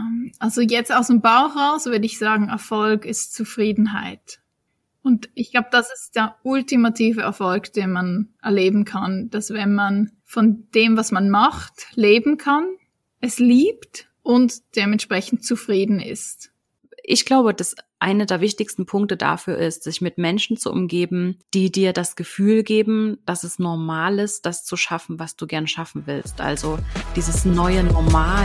Ähm, also jetzt aus dem Bauch raus würde ich sagen, Erfolg ist Zufriedenheit. Und ich glaube, das ist der ultimative Erfolg, den man erleben kann, dass wenn man von dem, was man macht, leben kann, es liebt und dementsprechend zufrieden ist. Ich glaube, dass eine der wichtigsten Punkte dafür ist, sich mit Menschen zu umgeben, die dir das Gefühl geben, dass es normal ist, das zu schaffen, was du gern schaffen willst. Also dieses neue Normal.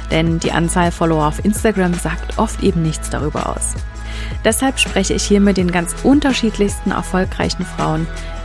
Denn die Anzahl Follower auf Instagram sagt oft eben nichts darüber aus. Deshalb spreche ich hier mit den ganz unterschiedlichsten erfolgreichen Frauen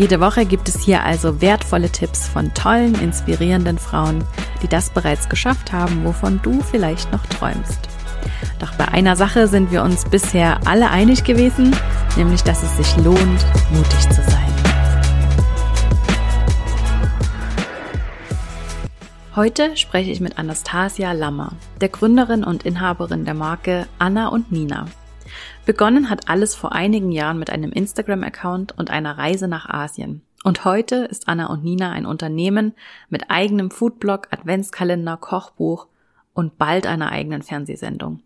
Jede Woche gibt es hier also wertvolle Tipps von tollen, inspirierenden Frauen, die das bereits geschafft haben, wovon du vielleicht noch träumst. Doch bei einer Sache sind wir uns bisher alle einig gewesen, nämlich dass es sich lohnt, mutig zu sein. Heute spreche ich mit Anastasia Lammer, der Gründerin und Inhaberin der Marke Anna und Nina. Begonnen hat alles vor einigen Jahren mit einem Instagram-Account und einer Reise nach Asien. Und heute ist Anna und Nina ein Unternehmen mit eigenem Foodblog, Adventskalender, Kochbuch und bald einer eigenen Fernsehsendung.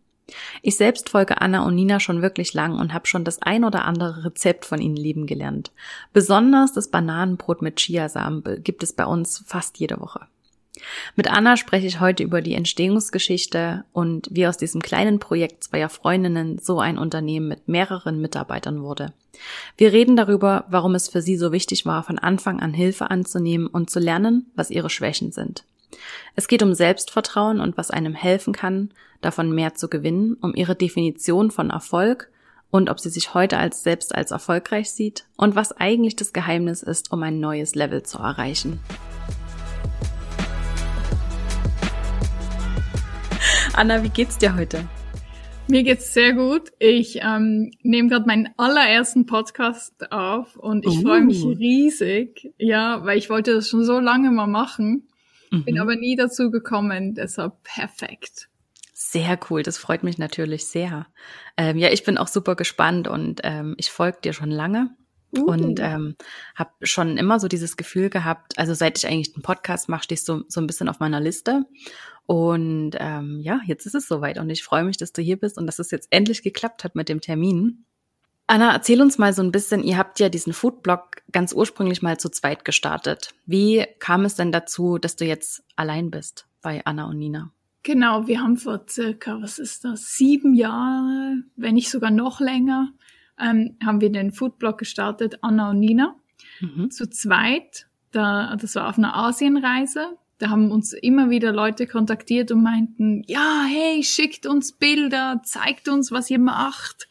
Ich selbst folge Anna und Nina schon wirklich lang und habe schon das ein oder andere Rezept von ihnen lieben gelernt. Besonders das Bananenbrot mit Chiasamen gibt es bei uns fast jede Woche. Mit Anna spreche ich heute über die Entstehungsgeschichte und wie aus diesem kleinen Projekt zweier Freundinnen so ein Unternehmen mit mehreren Mitarbeitern wurde. Wir reden darüber, warum es für sie so wichtig war, von Anfang an Hilfe anzunehmen und zu lernen, was ihre Schwächen sind. Es geht um Selbstvertrauen und was einem helfen kann, davon mehr zu gewinnen, um ihre Definition von Erfolg und ob sie sich heute als selbst als erfolgreich sieht und was eigentlich das Geheimnis ist, um ein neues Level zu erreichen. Anna, wie geht's dir heute? Mir geht's sehr gut. Ich ähm, nehme gerade meinen allerersten Podcast auf und ich uh. freue mich riesig. Ja, weil ich wollte das schon so lange mal machen, mhm. bin aber nie dazu gekommen. Deshalb perfekt. Sehr cool, das freut mich natürlich sehr. Ähm, ja, ich bin auch super gespannt und ähm, ich folge dir schon lange. Uh. Und ähm, habe schon immer so dieses Gefühl gehabt, also seit ich eigentlich den Podcast mache, stehst du so, so ein bisschen auf meiner Liste. Und ähm, ja, jetzt ist es soweit und ich freue mich, dass du hier bist und dass es jetzt endlich geklappt hat mit dem Termin. Anna, erzähl uns mal so ein bisschen, ihr habt ja diesen Foodblog ganz ursprünglich mal zu zweit gestartet. Wie kam es denn dazu, dass du jetzt allein bist bei Anna und Nina? Genau, wir haben vor circa, was ist das, sieben Jahre, wenn nicht sogar noch länger, ähm, haben wir den Foodblog gestartet, Anna und Nina, mhm. zu zweit. Da, das war auf einer Asienreise da haben uns immer wieder Leute kontaktiert und meinten, ja, hey, schickt uns Bilder, zeigt uns, was ihr macht.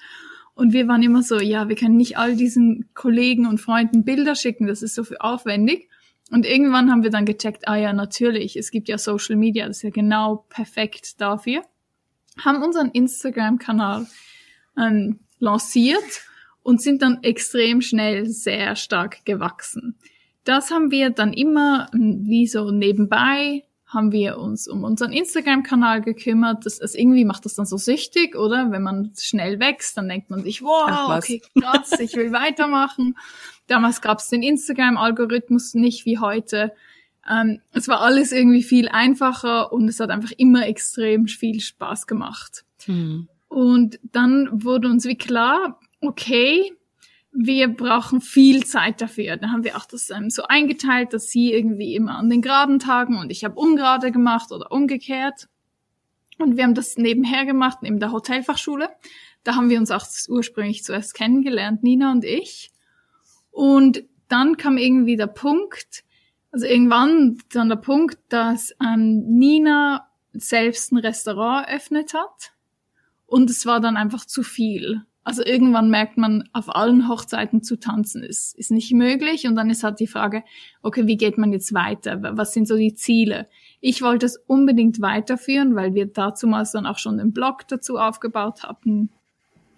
Und wir waren immer so, ja, wir können nicht all diesen Kollegen und Freunden Bilder schicken, das ist so viel aufwendig. Und irgendwann haben wir dann gecheckt, ah ja, natürlich, es gibt ja Social Media, das ist ja genau perfekt dafür. Haben unseren Instagram-Kanal ähm, lanciert und sind dann extrem schnell sehr stark gewachsen das haben wir dann immer hm, wie so nebenbei haben wir uns um unseren Instagram-Kanal gekümmert. Das, das irgendwie macht das dann so süchtig, oder? Wenn man schnell wächst, dann denkt man sich, wow, okay, krass, ich will weitermachen. Damals gab es den Instagram-Algorithmus nicht wie heute. Ähm, es war alles irgendwie viel einfacher und es hat einfach immer extrem viel Spaß gemacht. Mhm. Und dann wurde uns wie klar, okay, wir brauchen viel Zeit dafür. Da haben wir auch das ähm, so eingeteilt, dass sie irgendwie immer an den geraden Tagen und ich habe ungerade gemacht oder umgekehrt. Und wir haben das nebenher gemacht, neben der Hotelfachschule. Da haben wir uns auch ursprünglich zuerst kennengelernt, Nina und ich. Und dann kam irgendwie der Punkt, also irgendwann dann der Punkt, dass ähm, Nina selbst ein Restaurant eröffnet hat. Und es war dann einfach zu viel. Also irgendwann merkt man, auf allen Hochzeiten zu tanzen ist, ist nicht möglich. Und dann ist halt die Frage, okay, wie geht man jetzt weiter? Was sind so die Ziele? Ich wollte es unbedingt weiterführen, weil wir dazumals dann auch schon den Blog dazu aufgebaut hatten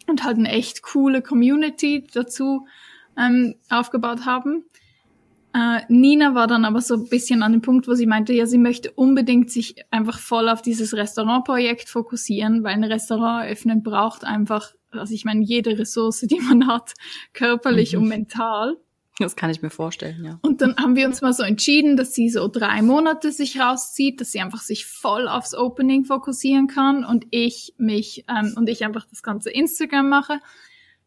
und halt eine echt coole Community dazu ähm, aufgebaut haben. Äh, Nina war dann aber so ein bisschen an dem Punkt, wo sie meinte, ja, sie möchte unbedingt sich einfach voll auf dieses Restaurantprojekt fokussieren, weil ein Restaurant eröffnen braucht einfach, also ich meine, jede Ressource, die man hat, körperlich mhm. und mental. Das kann ich mir vorstellen, ja. Und dann haben wir uns mal so entschieden, dass sie so drei Monate sich rauszieht, dass sie einfach sich voll aufs Opening fokussieren kann und ich mich ähm, und ich einfach das ganze Instagram mache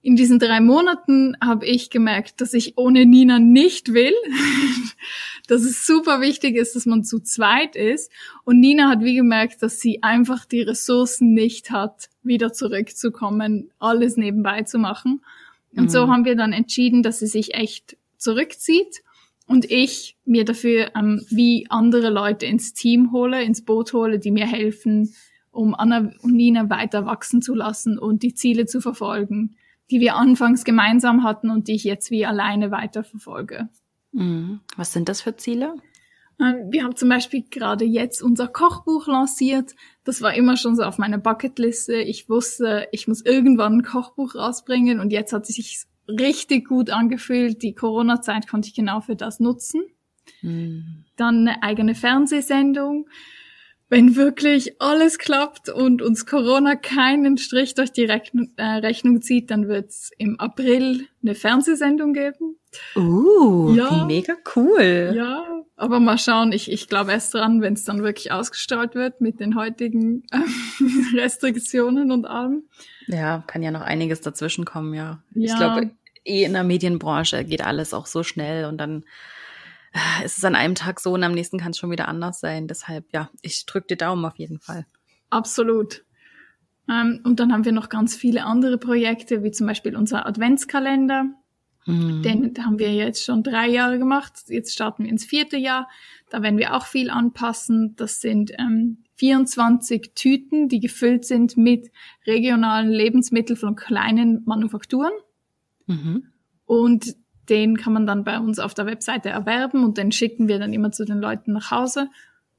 in diesen drei Monaten habe ich gemerkt, dass ich ohne Nina nicht will, dass es super wichtig ist, dass man zu zweit ist. Und Nina hat wie gemerkt, dass sie einfach die Ressourcen nicht hat, wieder zurückzukommen, alles nebenbei zu machen. Und mhm. so haben wir dann entschieden, dass sie sich echt zurückzieht und ich mir dafür ähm, wie andere Leute ins Team hole, ins Boot hole, die mir helfen, um Anna und Nina weiter wachsen zu lassen und die Ziele zu verfolgen die wir anfangs gemeinsam hatten und die ich jetzt wie alleine weiterverfolge. Mhm. Was sind das für Ziele? Ähm, wir haben zum Beispiel gerade jetzt unser Kochbuch lanciert. Das war immer schon so auf meiner Bucketliste. Ich wusste, ich muss irgendwann ein Kochbuch rausbringen und jetzt hat es sich richtig gut angefühlt. Die Corona-Zeit konnte ich genau für das nutzen. Mhm. Dann eine eigene Fernsehsendung wenn wirklich alles klappt und uns Corona keinen Strich durch die Rechnung, äh, Rechnung zieht, dann wird es im April eine Fernsehsendung geben. Uh, ja, mega cool. Ja, aber mal schauen, ich, ich glaube erst dran, wenn es dann wirklich ausgestrahlt wird mit den heutigen äh, Restriktionen und allem. Ja, kann ja noch einiges dazwischen kommen, ja. ja. Ich glaube, eh in der Medienbranche geht alles auch so schnell und dann ist es an einem Tag so und am nächsten kann es schon wieder anders sein. Deshalb, ja, ich drücke dir Daumen auf jeden Fall. Absolut. Ähm, und dann haben wir noch ganz viele andere Projekte, wie zum Beispiel unser Adventskalender. Mhm. Den haben wir jetzt schon drei Jahre gemacht. Jetzt starten wir ins vierte Jahr. Da werden wir auch viel anpassen. Das sind ähm, 24 Tüten, die gefüllt sind mit regionalen Lebensmitteln von kleinen Manufakturen. Mhm. Und den kann man dann bei uns auf der Webseite erwerben und den schicken wir dann immer zu den Leuten nach Hause.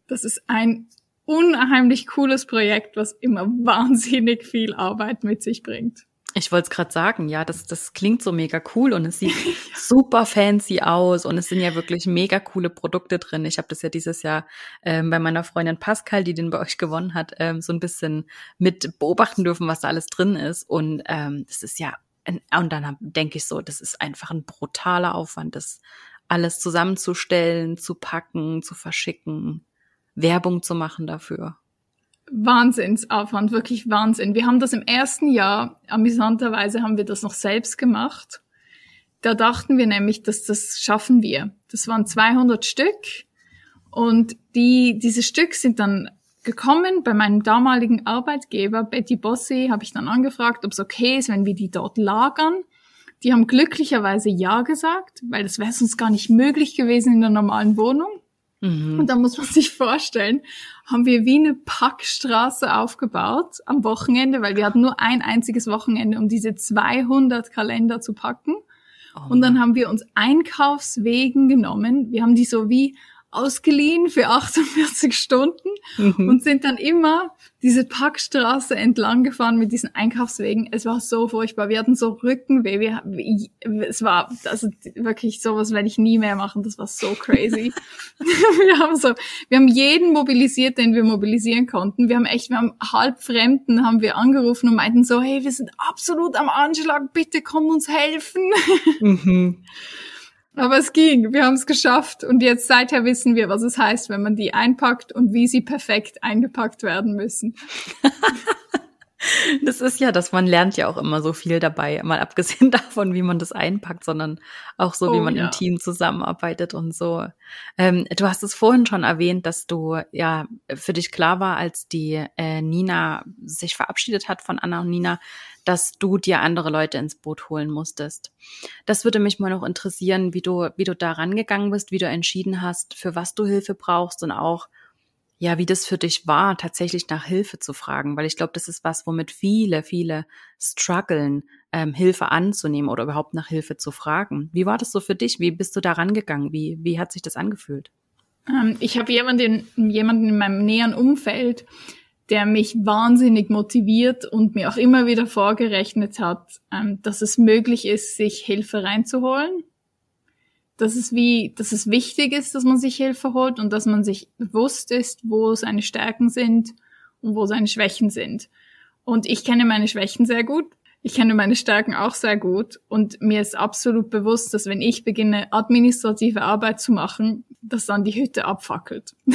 Das ist ein unheimlich cooles Projekt, was immer wahnsinnig viel Arbeit mit sich bringt. Ich wollte es gerade sagen, ja, das, das klingt so mega cool und es sieht super fancy aus und es sind ja wirklich mega coole Produkte drin. Ich habe das ja dieses Jahr ähm, bei meiner Freundin Pascal, die den bei euch gewonnen hat, ähm, so ein bisschen mit beobachten dürfen, was da alles drin ist. Und ähm, das ist ja und dann denke ich so, das ist einfach ein brutaler Aufwand, das alles zusammenzustellen, zu packen, zu verschicken, Werbung zu machen dafür. Wahnsinnsaufwand, wirklich Wahnsinn. Wir haben das im ersten Jahr, amüsanterweise haben wir das noch selbst gemacht. Da dachten wir nämlich, dass das schaffen wir. Das waren 200 Stück und die, diese Stück sind dann gekommen. Bei meinem damaligen Arbeitgeber, Betty Bossi, habe ich dann angefragt, ob es okay ist, wenn wir die dort lagern. Die haben glücklicherweise Ja gesagt, weil das wäre sonst gar nicht möglich gewesen in der normalen Wohnung. Mhm. Und da muss man sich vorstellen, haben wir wie eine Packstraße aufgebaut am Wochenende, weil wir hatten nur ein einziges Wochenende, um diese 200 Kalender zu packen. Oh. Und dann haben wir uns Einkaufswegen genommen. Wir haben die so wie ausgeliehen für 48 Stunden mhm. und sind dann immer diese Packstraße entlang gefahren mit diesen Einkaufswegen. Es war so furchtbar. Wir hatten so Rückenweh. Wir, es war also wirklich sowas werde ich nie mehr machen. Das war so crazy. wir haben so, wir haben jeden mobilisiert, den wir mobilisieren konnten. Wir haben echt, wir haben halb Fremden haben wir angerufen und meinten so, hey, wir sind absolut am Anschlag. Bitte komm uns helfen. Mhm. Aber es ging, wir haben es geschafft und jetzt seither wissen wir, was es heißt, wenn man die einpackt und wie sie perfekt eingepackt werden müssen. Das ist ja, dass man lernt ja auch immer so viel dabei, mal abgesehen davon, wie man das einpackt, sondern auch so, wie oh, man ja. im Team zusammenarbeitet und so. Ähm, du hast es vorhin schon erwähnt, dass du ja für dich klar war, als die äh, Nina sich verabschiedet hat von Anna und Nina, dass du dir andere Leute ins Boot holen musstest. Das würde mich mal noch interessieren, wie du, wie du da rangegangen bist, wie du entschieden hast, für was du Hilfe brauchst und auch, ja, wie das für dich war, tatsächlich nach Hilfe zu fragen, weil ich glaube, das ist was, womit viele, viele strugglen, ähm, Hilfe anzunehmen oder überhaupt nach Hilfe zu fragen. Wie war das so für dich? Wie bist du da rangegangen? Wie, wie hat sich das angefühlt? Ähm, ich habe jemanden, jemanden in meinem näheren Umfeld, der mich wahnsinnig motiviert und mir auch immer wieder vorgerechnet hat, ähm, dass es möglich ist, sich Hilfe reinzuholen dass es wie, dass es wichtig ist, dass man sich Hilfe holt und dass man sich bewusst ist, wo seine Stärken sind und wo seine Schwächen sind. Und ich kenne meine Schwächen sehr gut. Ich kenne meine Stärken auch sehr gut und mir ist absolut bewusst, dass wenn ich beginne, administrative Arbeit zu machen, dass dann die Hütte abfackelt.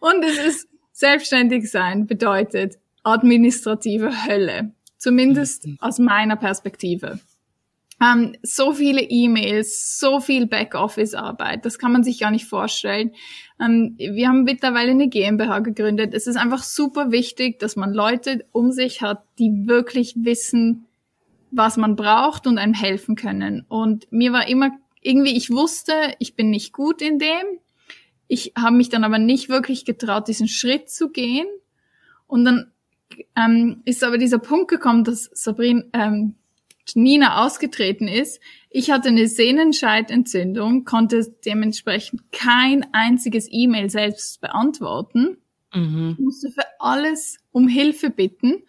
und es ist selbstständig sein bedeutet administrative Hölle. Zumindest mhm. aus meiner Perspektive. Ähm, so viele E-Mails, so viel Backoffice-Arbeit, das kann man sich gar nicht vorstellen. Ähm, wir haben mittlerweile eine GmbH gegründet. Es ist einfach super wichtig, dass man Leute um sich hat, die wirklich wissen, was man braucht und einem helfen können. Und mir war immer irgendwie, ich wusste, ich bin nicht gut in dem. Ich habe mich dann aber nicht wirklich getraut, diesen Schritt zu gehen. Und dann ähm, ist aber dieser Punkt gekommen, dass Sabrina, ähm, Nina ausgetreten ist. Ich hatte eine Sehnenscheidentzündung, konnte dementsprechend kein einziges E-Mail selbst beantworten. Mhm. musste für alles um Hilfe bitten.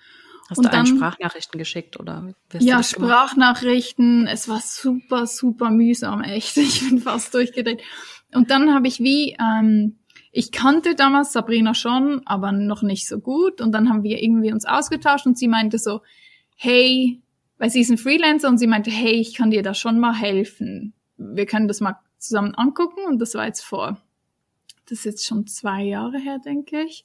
Hast und du dann, Sprachnachrichten geschickt oder? Ja, Sprachnachrichten. Es war super, super mühsam, echt. Ich bin fast durchgedreht. Und dann habe ich wie, ähm, ich kannte damals Sabrina schon, aber noch nicht so gut. Und dann haben wir irgendwie uns ausgetauscht und sie meinte so, hey, weil sie ist ein Freelancer und sie meinte, hey, ich kann dir da schon mal helfen. Wir können das mal zusammen angucken und das war jetzt vor, das ist jetzt schon zwei Jahre her, denke ich.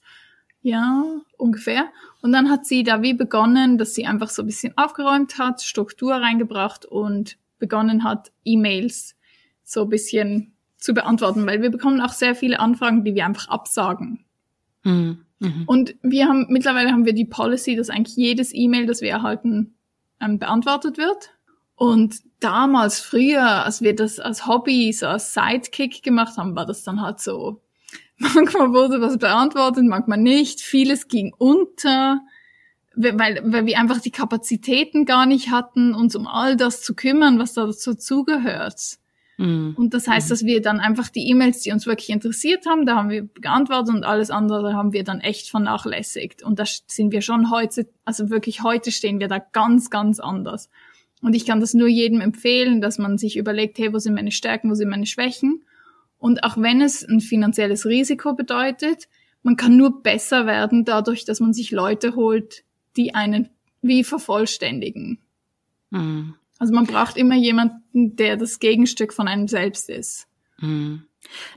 Ja, ungefähr. Und dann hat sie da wie begonnen, dass sie einfach so ein bisschen aufgeräumt hat, Struktur reingebracht und begonnen hat, E-Mails so ein bisschen zu beantworten, weil wir bekommen auch sehr viele Anfragen, die wir einfach absagen. Mhm. Mhm. Und wir haben, mittlerweile haben wir die Policy, dass eigentlich jedes E-Mail, das wir erhalten, ähm, beantwortet wird. Und damals, früher, als wir das als Hobby, so als Sidekick gemacht haben, war das dann halt so. Manchmal wurde was beantwortet, manchmal nicht. Vieles ging unter, weil, weil wir einfach die Kapazitäten gar nicht hatten, uns um all das zu kümmern, was dazu zugehört. Mhm. Und das heißt, dass wir dann einfach die E-Mails, die uns wirklich interessiert haben, da haben wir geantwortet und alles andere haben wir dann echt vernachlässigt. Und da sind wir schon heute, also wirklich heute stehen wir da ganz, ganz anders. Und ich kann das nur jedem empfehlen, dass man sich überlegt, hey, wo sind meine Stärken, wo sind meine Schwächen? Und auch wenn es ein finanzielles Risiko bedeutet, man kann nur besser werden dadurch, dass man sich Leute holt, die einen wie vervollständigen. Mhm. Also man braucht immer jemanden, der das Gegenstück von einem selbst ist. Mhm.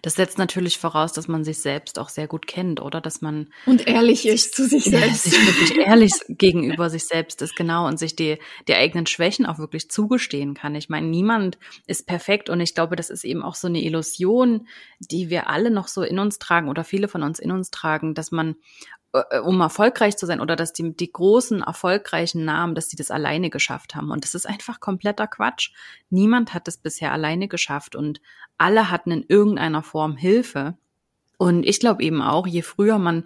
Das setzt natürlich voraus, dass man sich selbst auch sehr gut kennt, oder? Dass man und ehrlich ist zu sich selbst, ja, sich wirklich ehrlich gegenüber sich selbst ist, genau, und sich die die eigenen Schwächen auch wirklich zugestehen kann. Ich meine, niemand ist perfekt, und ich glaube, das ist eben auch so eine Illusion, die wir alle noch so in uns tragen oder viele von uns in uns tragen, dass man um erfolgreich zu sein oder dass die, die großen erfolgreichen Namen, dass die das alleine geschafft haben. Und das ist einfach kompletter Quatsch. Niemand hat das bisher alleine geschafft und alle hatten in irgendeiner Form Hilfe. Und ich glaube eben auch, je früher man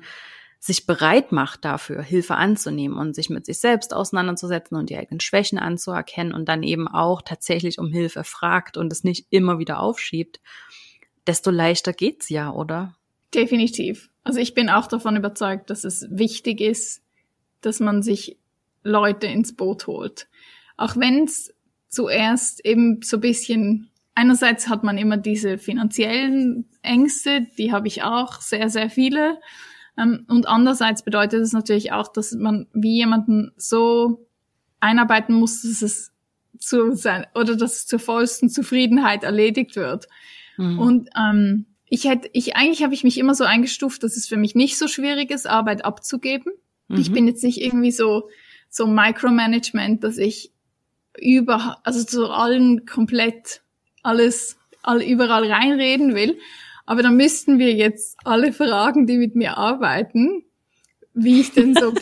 sich bereit macht dafür, Hilfe anzunehmen und sich mit sich selbst auseinanderzusetzen und die eigenen Schwächen anzuerkennen und dann eben auch tatsächlich um Hilfe fragt und es nicht immer wieder aufschiebt, desto leichter geht's ja, oder? Definitiv. Also ich bin auch davon überzeugt, dass es wichtig ist, dass man sich Leute ins Boot holt. Auch wenn es zuerst eben so bisschen, einerseits hat man immer diese finanziellen Ängste, die habe ich auch, sehr, sehr viele. Ähm, und andererseits bedeutet es natürlich auch, dass man wie jemanden so einarbeiten muss, dass es zu sein oder dass es zur vollsten Zufriedenheit erledigt wird. Mhm. Und ähm, ich hätte, ich, eigentlich habe ich mich immer so eingestuft, dass es für mich nicht so schwierig ist, Arbeit abzugeben. Mhm. Ich bin jetzt nicht irgendwie so, so Micromanagement, dass ich über, also zu allen komplett alles, all, überall reinreden will. Aber dann müssten wir jetzt alle fragen, die mit mir arbeiten, wie ich denn so bin.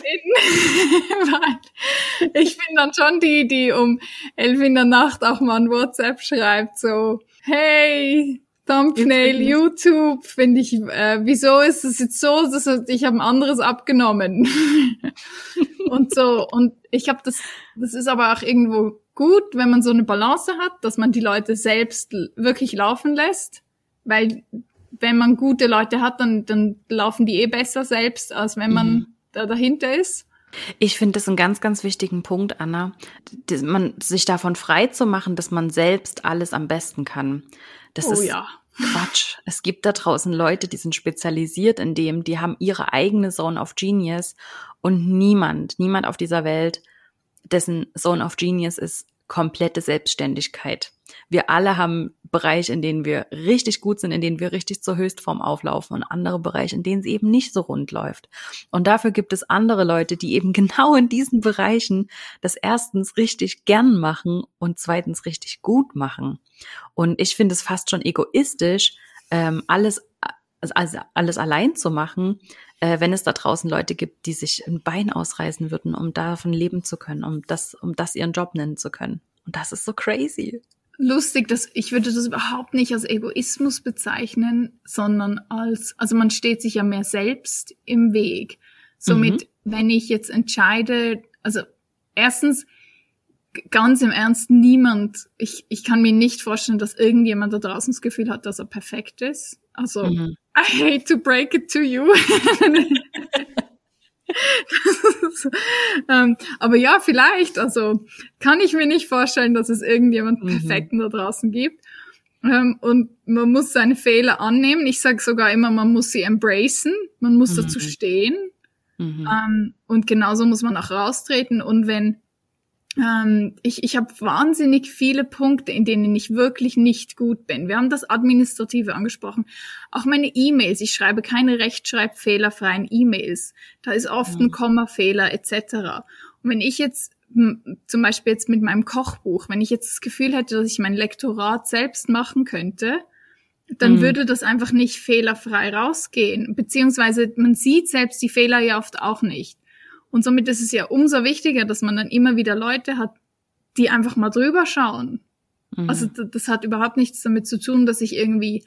Weil ich bin dann schon die, die um elf in der Nacht auch mal ein WhatsApp schreibt, so, hey, Thumbnail, YouTube, finde ich, äh, wieso ist es jetzt so, dass ich habe ein anderes abgenommen und so und ich habe das, das ist aber auch irgendwo gut, wenn man so eine Balance hat, dass man die Leute selbst wirklich laufen lässt, weil wenn man gute Leute hat, dann dann laufen die eh besser selbst, als wenn man mhm. da dahinter ist. Ich finde das einen ganz, ganz wichtigen Punkt, Anna, man sich davon frei zu machen, dass man selbst alles am besten kann. Das oh, ist ja. Quatsch. Es gibt da draußen Leute, die sind spezialisiert in dem, die haben ihre eigene Zone of Genius und niemand, niemand auf dieser Welt, dessen Zone of Genius ist komplette Selbstständigkeit. Wir alle haben Bereiche, in denen wir richtig gut sind, in denen wir richtig zur Höchstform auflaufen und andere Bereiche, in denen es eben nicht so rund läuft. Und dafür gibt es andere Leute, die eben genau in diesen Bereichen das erstens richtig gern machen und zweitens richtig gut machen. Und ich finde es fast schon egoistisch, ähm, alles also alles allein zu machen, äh, wenn es da draußen Leute gibt, die sich ein Bein ausreißen würden, um davon leben zu können, um das, um das ihren Job nennen zu können. Und das ist so crazy. Lustig, dass ich würde das überhaupt nicht als Egoismus bezeichnen, sondern als, also man steht sich ja mehr selbst im Weg. Somit, mhm. wenn ich jetzt entscheide, also erstens, ganz im Ernst, niemand, ich, ich kann mir nicht vorstellen, dass irgendjemand da draußen das Gefühl hat, dass er perfekt ist. Also, mhm. I hate to break it to you. ähm, aber ja, vielleicht, also kann ich mir nicht vorstellen, dass es irgendjemand mhm. Perfekten da draußen gibt. Ähm, und man muss seine Fehler annehmen. Ich sage sogar immer, man muss sie embracen, man muss mhm. dazu stehen. Mhm. Ähm, und genauso muss man auch raustreten. Und wenn ähm, ich, ich habe wahnsinnig viele Punkte, in denen ich wirklich nicht gut bin. Wir haben das Administrative angesprochen. Auch meine E-Mails. Ich schreibe keine rechtschreibfehlerfreien E-Mails. Da ist oft mhm. ein Kommafehler etc. Und wenn ich jetzt zum Beispiel jetzt mit meinem Kochbuch, wenn ich jetzt das Gefühl hätte, dass ich mein Lektorat selbst machen könnte, dann mhm. würde das einfach nicht fehlerfrei rausgehen. Beziehungsweise man sieht selbst die Fehler ja oft auch nicht. Und somit ist es ja umso wichtiger, dass man dann immer wieder Leute hat, die einfach mal drüber schauen. Mhm. Also das hat überhaupt nichts damit zu tun, dass ich irgendwie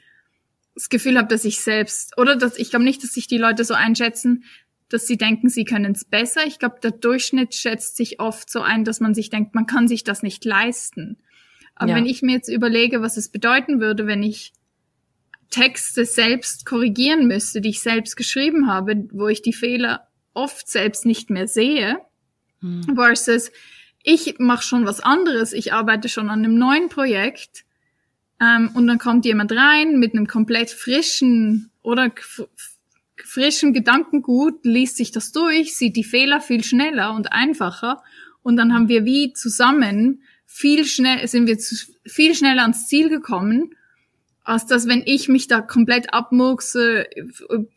das Gefühl habe, dass ich selbst oder dass ich glaube nicht, dass sich die Leute so einschätzen, dass sie denken, sie können es besser. Ich glaube, der Durchschnitt schätzt sich oft so ein, dass man sich denkt, man kann sich das nicht leisten. Aber ja. wenn ich mir jetzt überlege, was es bedeuten würde, wenn ich Texte selbst korrigieren müsste, die ich selbst geschrieben habe, wo ich die Fehler oft selbst nicht mehr sehe, hm. versus ich mache schon was anderes, ich arbeite schon an einem neuen Projekt ähm, und dann kommt jemand rein mit einem komplett frischen oder frischen Gedankengut, liest sich das durch, sieht die Fehler viel schneller und einfacher und dann haben wir wie zusammen viel schnell sind wir zu, viel schneller ans Ziel gekommen als dass wenn ich mich da komplett abmurkse,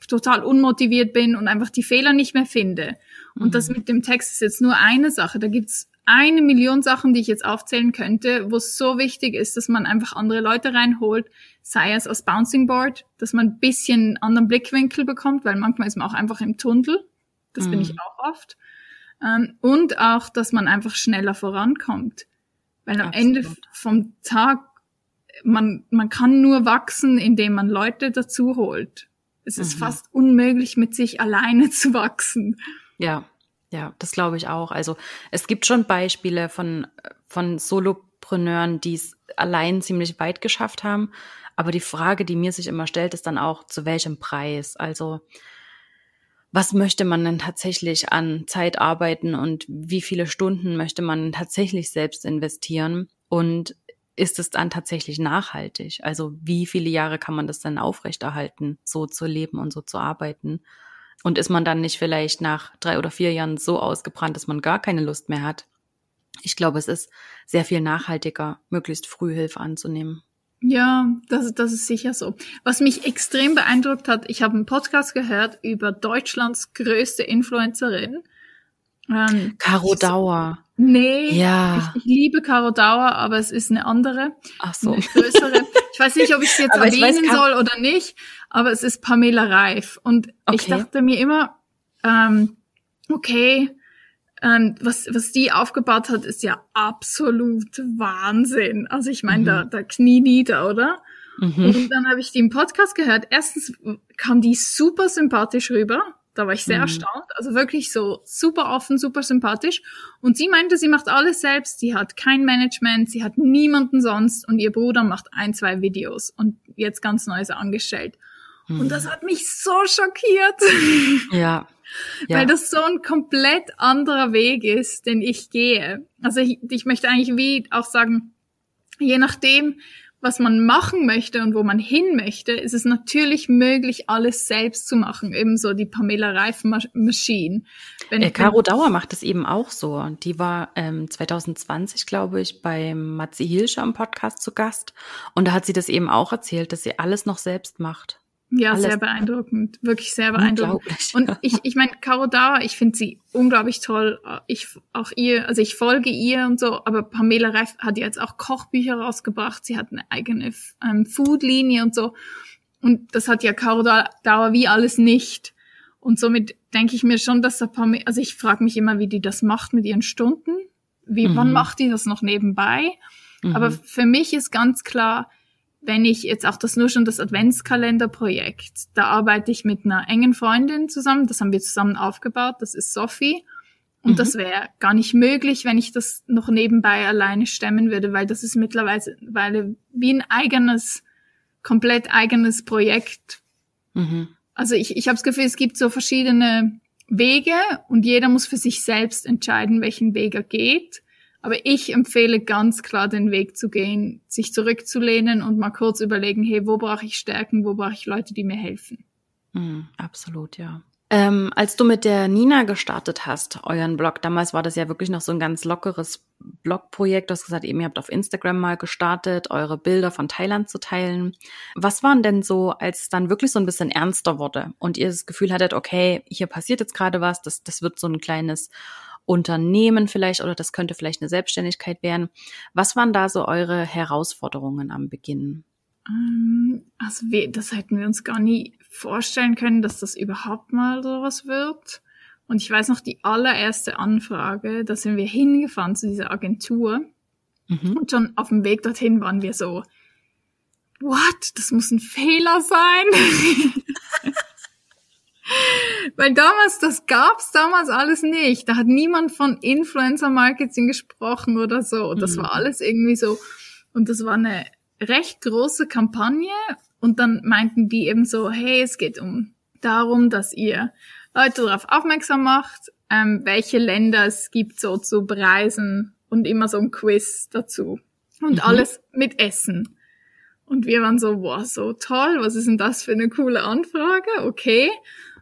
total unmotiviert bin und einfach die Fehler nicht mehr finde. Und mhm. das mit dem Text ist jetzt nur eine Sache. Da gibt's eine Million Sachen, die ich jetzt aufzählen könnte, wo es so wichtig ist, dass man einfach andere Leute reinholt, sei es als Bouncing Board, dass man ein bisschen anderen Blickwinkel bekommt, weil manchmal ist man auch einfach im Tunnel. Das mhm. bin ich auch oft. Ähm, und auch, dass man einfach schneller vorankommt. Weil am Absolut. Ende vom Tag man, man kann nur wachsen, indem man Leute dazu holt. Es ist mhm. fast unmöglich, mit sich alleine zu wachsen. Ja, ja, das glaube ich auch. Also es gibt schon Beispiele von, von Solopreneuren, die es allein ziemlich weit geschafft haben. Aber die Frage, die mir sich immer stellt, ist dann auch, zu welchem Preis? Also was möchte man denn tatsächlich an Zeit arbeiten und wie viele Stunden möchte man tatsächlich selbst investieren? Und ist es dann tatsächlich nachhaltig? Also wie viele Jahre kann man das dann aufrechterhalten, so zu leben und so zu arbeiten? Und ist man dann nicht vielleicht nach drei oder vier Jahren so ausgebrannt, dass man gar keine Lust mehr hat? Ich glaube, es ist sehr viel nachhaltiger, möglichst früh Hilfe anzunehmen. Ja, das, das ist sicher so. Was mich extrem beeindruckt hat, ich habe einen Podcast gehört über Deutschlands größte Influencerin. Ähm, Caro Dauer. Nee, ja. ich, ich, liebe Caro Dauer, aber es ist eine andere. Ach so. Eine größere. Ich weiß nicht, ob ich sie jetzt erwähnen weiß, soll oder nicht, aber es ist Pamela Reif. Und okay. ich dachte mir immer, ähm, okay, ähm, was, was die aufgebaut hat, ist ja absolut Wahnsinn. Also ich meine, mhm. da, da Knie nieder, oder? Mhm. Und dann habe ich die im Podcast gehört. Erstens kam die super sympathisch rüber. Da war ich sehr mhm. erstaunt. Also wirklich so super offen, super sympathisch. Und sie meinte, sie macht alles selbst. Sie hat kein Management, sie hat niemanden sonst. Und ihr Bruder macht ein, zwei Videos und jetzt ganz Neues angestellt. Und mhm. das hat mich so schockiert. Ja. Ja. Weil das so ein komplett anderer Weg ist, den ich gehe. Also ich, ich möchte eigentlich wie auch sagen, je nachdem, was man machen möchte und wo man hin möchte, ist es natürlich möglich, alles selbst zu machen. Ebenso die Pamela Reif Machine. Wenn, äh, Caro Dauer macht es eben auch so. Die war ähm, 2020, glaube ich, bei Matzi Hilscher im Podcast zu Gast. Und da hat sie das eben auch erzählt, dass sie alles noch selbst macht. Ja, Alles sehr beeindruckend. Wirklich sehr beeindruckend. Und ich, ich meine, Caro Dauer, ich finde sie unglaublich toll. Ich auch ihr, also ich folge ihr und so, aber Pamela Reif hat jetzt auch Kochbücher rausgebracht. Sie hat eine eigene ähm, Foodlinie und so. Und das hat ja Caro Dauer wie alles nicht. Und somit denke ich mir schon, dass da Pamela, also ich frage mich immer, wie die das macht mit ihren Stunden. Wie, mhm. wann macht die das noch nebenbei? Mhm. Aber für mich ist ganz klar, wenn ich jetzt auch das nur schon das Adventskalenderprojekt, da arbeite ich mit einer engen Freundin zusammen, das haben wir zusammen aufgebaut, das ist Sophie. Und mhm. das wäre gar nicht möglich, wenn ich das noch nebenbei alleine stemmen würde, weil das ist mittlerweile wie ein eigenes, komplett eigenes Projekt. Mhm. Also ich, ich habe das Gefühl, es gibt so verschiedene Wege und jeder muss für sich selbst entscheiden, welchen Weg er geht. Aber ich empfehle ganz klar den Weg zu gehen, sich zurückzulehnen und mal kurz überlegen, hey, wo brauche ich Stärken, wo brauche ich Leute, die mir helfen. Mm, absolut, ja. Ähm, als du mit der Nina gestartet hast, euren Blog, damals war das ja wirklich noch so ein ganz lockeres Blogprojekt. Du hast gesagt, eben ihr habt auf Instagram mal gestartet, eure Bilder von Thailand zu teilen. Was waren denn so, als es dann wirklich so ein bisschen ernster wurde und ihr das Gefühl hattet, okay, hier passiert jetzt gerade was, das, das wird so ein kleines Unternehmen vielleicht oder das könnte vielleicht eine Selbstständigkeit werden. Was waren da so eure Herausforderungen am Beginn? Ähm, also wir, das hätten wir uns gar nie vorstellen können, dass das überhaupt mal sowas wird. Und ich weiß noch, die allererste Anfrage, da sind wir hingefahren zu dieser Agentur. Mhm. Und schon auf dem Weg dorthin waren wir so, what? Das muss ein Fehler sein. Weil damals, das gab's damals alles nicht. Da hat niemand von Influencer-Marketing gesprochen oder so. Das mhm. war alles irgendwie so. Und das war eine recht große Kampagne. Und dann meinten die eben so, hey, es geht um darum, dass ihr Leute darauf aufmerksam macht, ähm, welche Länder es gibt so zu bereisen und immer so ein Quiz dazu. Und mhm. alles mit Essen. Und wir waren so, wow, so toll, was ist denn das für eine coole Anfrage? Okay.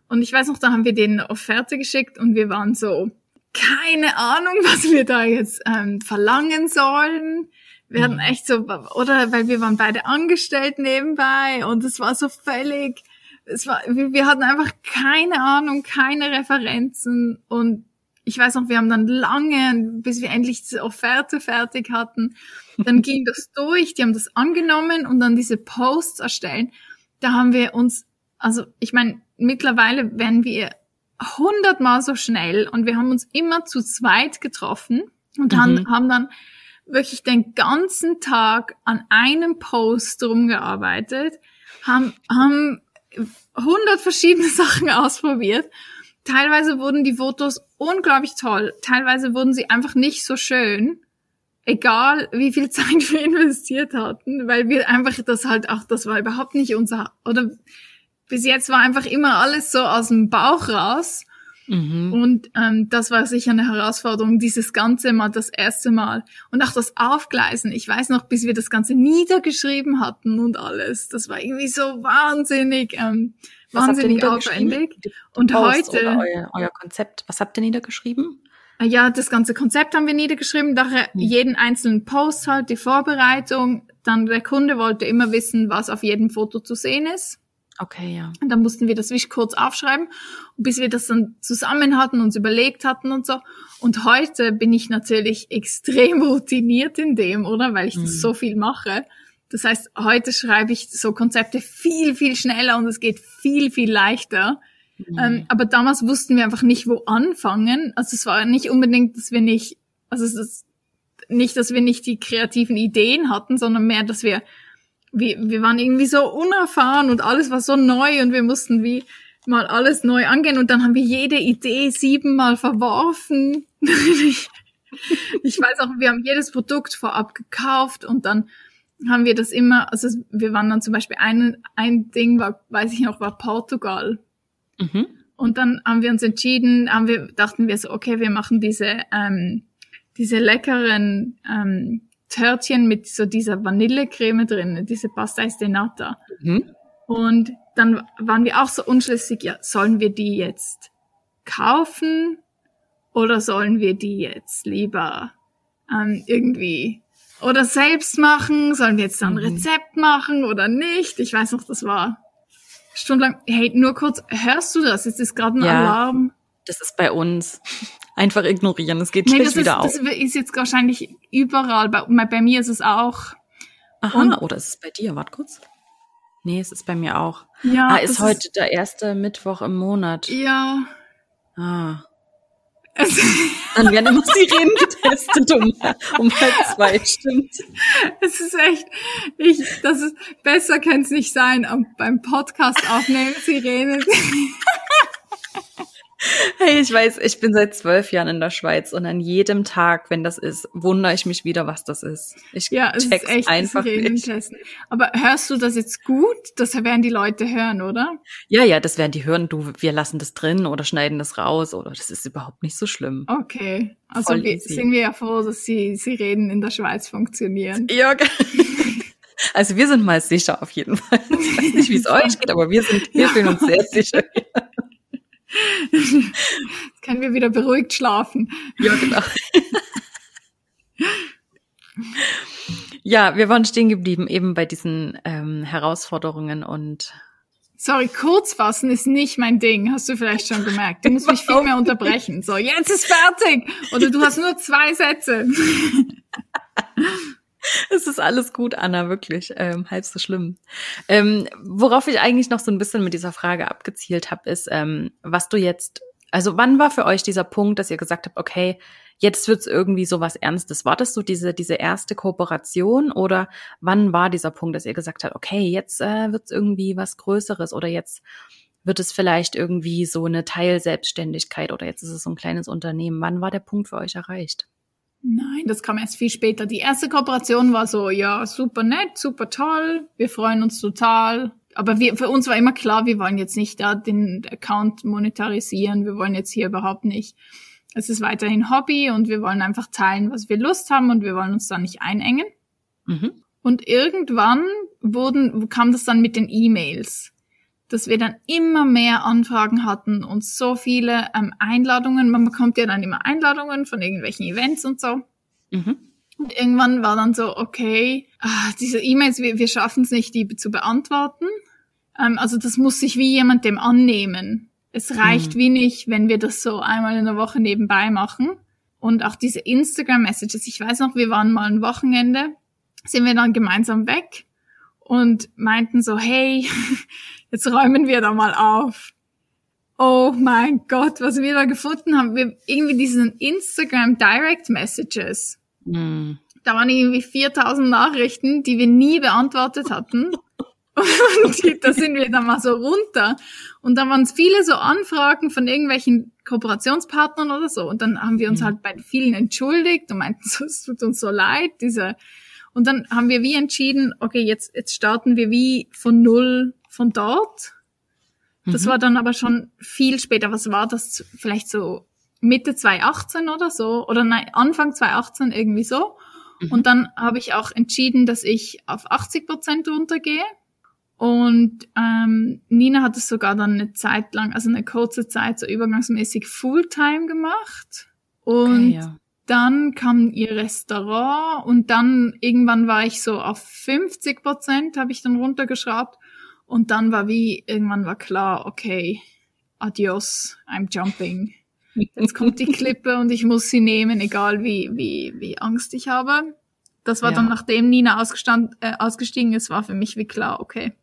Und ich weiß noch, da haben wir denen eine Offerte geschickt und wir waren so, keine Ahnung, was wir da jetzt ähm, verlangen sollen. Wir hatten mhm. echt so, oder weil wir waren beide angestellt nebenbei und es war so völlig, es war, wir, wir hatten einfach keine Ahnung, keine Referenzen und ich weiß noch, wir haben dann lange, bis wir endlich diese Offerte fertig hatten, dann ging das durch, die haben das angenommen und dann diese Posts erstellen. Da haben wir uns, also ich meine, mittlerweile werden wir hundertmal so schnell und wir haben uns immer zu zweit getroffen und mhm. haben, haben dann wirklich den ganzen Tag an einem Post rumgearbeitet, haben, haben hundert verschiedene Sachen ausprobiert. Teilweise wurden die Fotos unglaublich toll, teilweise wurden sie einfach nicht so schön, egal wie viel Zeit wir investiert hatten, weil wir einfach das halt auch, das war überhaupt nicht unser, oder bis jetzt war einfach immer alles so aus dem Bauch raus. Mhm. Und ähm, das war sicher eine Herausforderung, dieses Ganze mal das erste Mal. Und auch das Aufgleisen. Ich weiß noch, bis wir das Ganze niedergeschrieben hatten und alles. Das war irgendwie so wahnsinnig, ähm, wahnsinnig aufwendig. Und Post heute. Euer, euer Konzept. Was habt ihr niedergeschrieben? Äh, ja, das ganze Konzept haben wir niedergeschrieben, daher mhm. jeden einzelnen Post halt, die Vorbereitung. Dann der Kunde wollte immer wissen, was auf jedem Foto zu sehen ist. Okay, ja. Und dann mussten wir das wirklich kurz aufschreiben, bis wir das dann zusammen hatten, uns überlegt hatten und so. Und heute bin ich natürlich extrem routiniert in dem, oder? Weil ich mhm. so viel mache. Das heißt, heute schreibe ich so Konzepte viel, viel schneller und es geht viel, viel leichter. Mhm. Ähm, aber damals wussten wir einfach nicht, wo anfangen. Also es war nicht unbedingt, dass wir nicht, also es ist nicht, dass wir nicht die kreativen Ideen hatten, sondern mehr, dass wir wir, wir waren irgendwie so unerfahren und alles war so neu und wir mussten wie mal alles neu angehen und dann haben wir jede Idee siebenmal verworfen. ich, ich weiß auch, wir haben jedes Produkt vorab gekauft und dann haben wir das immer, also wir waren dann zum Beispiel ein, ein Ding war, weiß ich noch, war Portugal. Mhm. Und dann haben wir uns entschieden, haben wir, dachten wir so, okay, wir machen diese, ähm, diese leckeren ähm, Törtchen mit so dieser Vanillecreme drin, diese Pastéis de Nata. Mhm. Und dann waren wir auch so unschlüssig, ja, sollen wir die jetzt kaufen oder sollen wir die jetzt lieber ähm, irgendwie oder selbst machen? Sollen wir jetzt dann ein mhm. Rezept machen oder nicht? Ich weiß noch, das war stundenlang. Hey, nur kurz, hörst du das? Ist das gerade ein ja, Alarm? Das ist bei uns einfach ignorieren. Es geht nee, schlecht wieder auf. Das ist jetzt wahrscheinlich überall. Bei, bei mir ist es auch. Aha, Und, oder ist es bei dir? Warte kurz. Nee, es ist bei mir auch. Ja. Ah, ist heute ist, der erste Mittwoch im Monat. Ja. Ah. Dann werden immer Sirenen getestet um, um halb zwei, stimmt. Es ist echt, ich, das ist, besser kann es nicht sein, beim Podcast aufnehmen, Sirenen. Hey, ich weiß, ich bin seit zwölf Jahren in der Schweiz und an jedem Tag, wenn das ist, wundere ich mich wieder, was das ist. Ich ja, es check's ist echt einfach nicht. Testen. Aber hörst du das jetzt gut? Das werden die Leute hören, oder? Ja, ja, das werden die hören. Du, wir lassen das drin oder schneiden das raus oder das ist überhaupt nicht so schlimm. Okay. Also wir, sind wir ja froh, dass die Sirenen in der Schweiz funktionieren. Ja, also wir sind mal sicher auf jeden Fall. Ich weiß nicht, wie es euch geht, aber wir sind, wir ja. fühlen uns sehr sicher. Jetzt können wir wieder beruhigt schlafen. Ja, genau. ja, wir waren stehen geblieben, eben bei diesen ähm, Herausforderungen und Sorry, kurz fassen ist nicht mein Ding, hast du vielleicht schon gemerkt. Du musst mich viel mehr unterbrechen. So, jetzt ist fertig. Oder du hast nur zwei Sätze. Es ist alles gut, Anna, wirklich. Ähm, halb so schlimm. Ähm, worauf ich eigentlich noch so ein bisschen mit dieser Frage abgezielt habe, ist, ähm, was du jetzt, also wann war für euch dieser Punkt, dass ihr gesagt habt, okay, jetzt wird's irgendwie so was Ernstes? War das so diese, diese erste Kooperation oder wann war dieser Punkt, dass ihr gesagt habt, okay, jetzt äh, wird's irgendwie was Größeres oder jetzt wird es vielleicht irgendwie so eine Teilselbstständigkeit oder jetzt ist es so ein kleines Unternehmen? Wann war der Punkt für euch erreicht? Nein, das kam erst viel später. Die erste Kooperation war so, ja, super nett, super toll, wir freuen uns total. Aber wir, für uns war immer klar, wir wollen jetzt nicht da den Account monetarisieren, wir wollen jetzt hier überhaupt nicht. Es ist weiterhin Hobby und wir wollen einfach teilen, was wir Lust haben und wir wollen uns da nicht einengen. Mhm. Und irgendwann wurden, kam das dann mit den E-Mails dass wir dann immer mehr Anfragen hatten und so viele ähm, Einladungen. Man bekommt ja dann immer Einladungen von irgendwelchen Events und so. Mhm. Und irgendwann war dann so, okay, ah, diese E-Mails, wir, wir schaffen es nicht, die zu beantworten. Ähm, also das muss sich wie jemand dem annehmen. Es reicht mhm. wie nicht, wenn wir das so einmal in der Woche nebenbei machen. Und auch diese Instagram-Messages. Ich weiß noch, wir waren mal ein Wochenende, sind wir dann gemeinsam weg und meinten so, hey, jetzt räumen wir da mal auf. Oh mein Gott, was wir da gefunden haben. Wir, irgendwie diesen Instagram Direct Messages. Mm. Da waren irgendwie 4000 Nachrichten, die wir nie beantwortet hatten. Und da sind wir dann mal so runter. Und da waren es viele so Anfragen von irgendwelchen Kooperationspartnern oder so. Und dann haben wir uns mhm. halt bei vielen entschuldigt und meinten so, es tut uns so leid, diese. Und dann haben wir wie entschieden, okay, jetzt, jetzt starten wir wie von null von dort. Das mhm. war dann aber schon viel später. Was war das? Vielleicht so Mitte 2018 oder so? Oder nein, Anfang 2018 irgendwie so. Mhm. Und dann habe ich auch entschieden, dass ich auf 80 Prozent runtergehe. Und ähm, Nina hat es sogar dann eine Zeit lang, also eine kurze Zeit, so übergangsmäßig Fulltime gemacht. Und okay, ja. dann kam ihr Restaurant und dann irgendwann war ich so auf 50 Prozent, habe ich dann runtergeschraubt. Und dann war wie, irgendwann war klar, okay, adios, I'm jumping. Jetzt kommt die Klippe und ich muss sie nehmen, egal wie, wie, wie Angst ich habe. Das war ja. dann, nachdem Nina ausgestand, äh, ausgestiegen ist, war für mich wie klar, okay,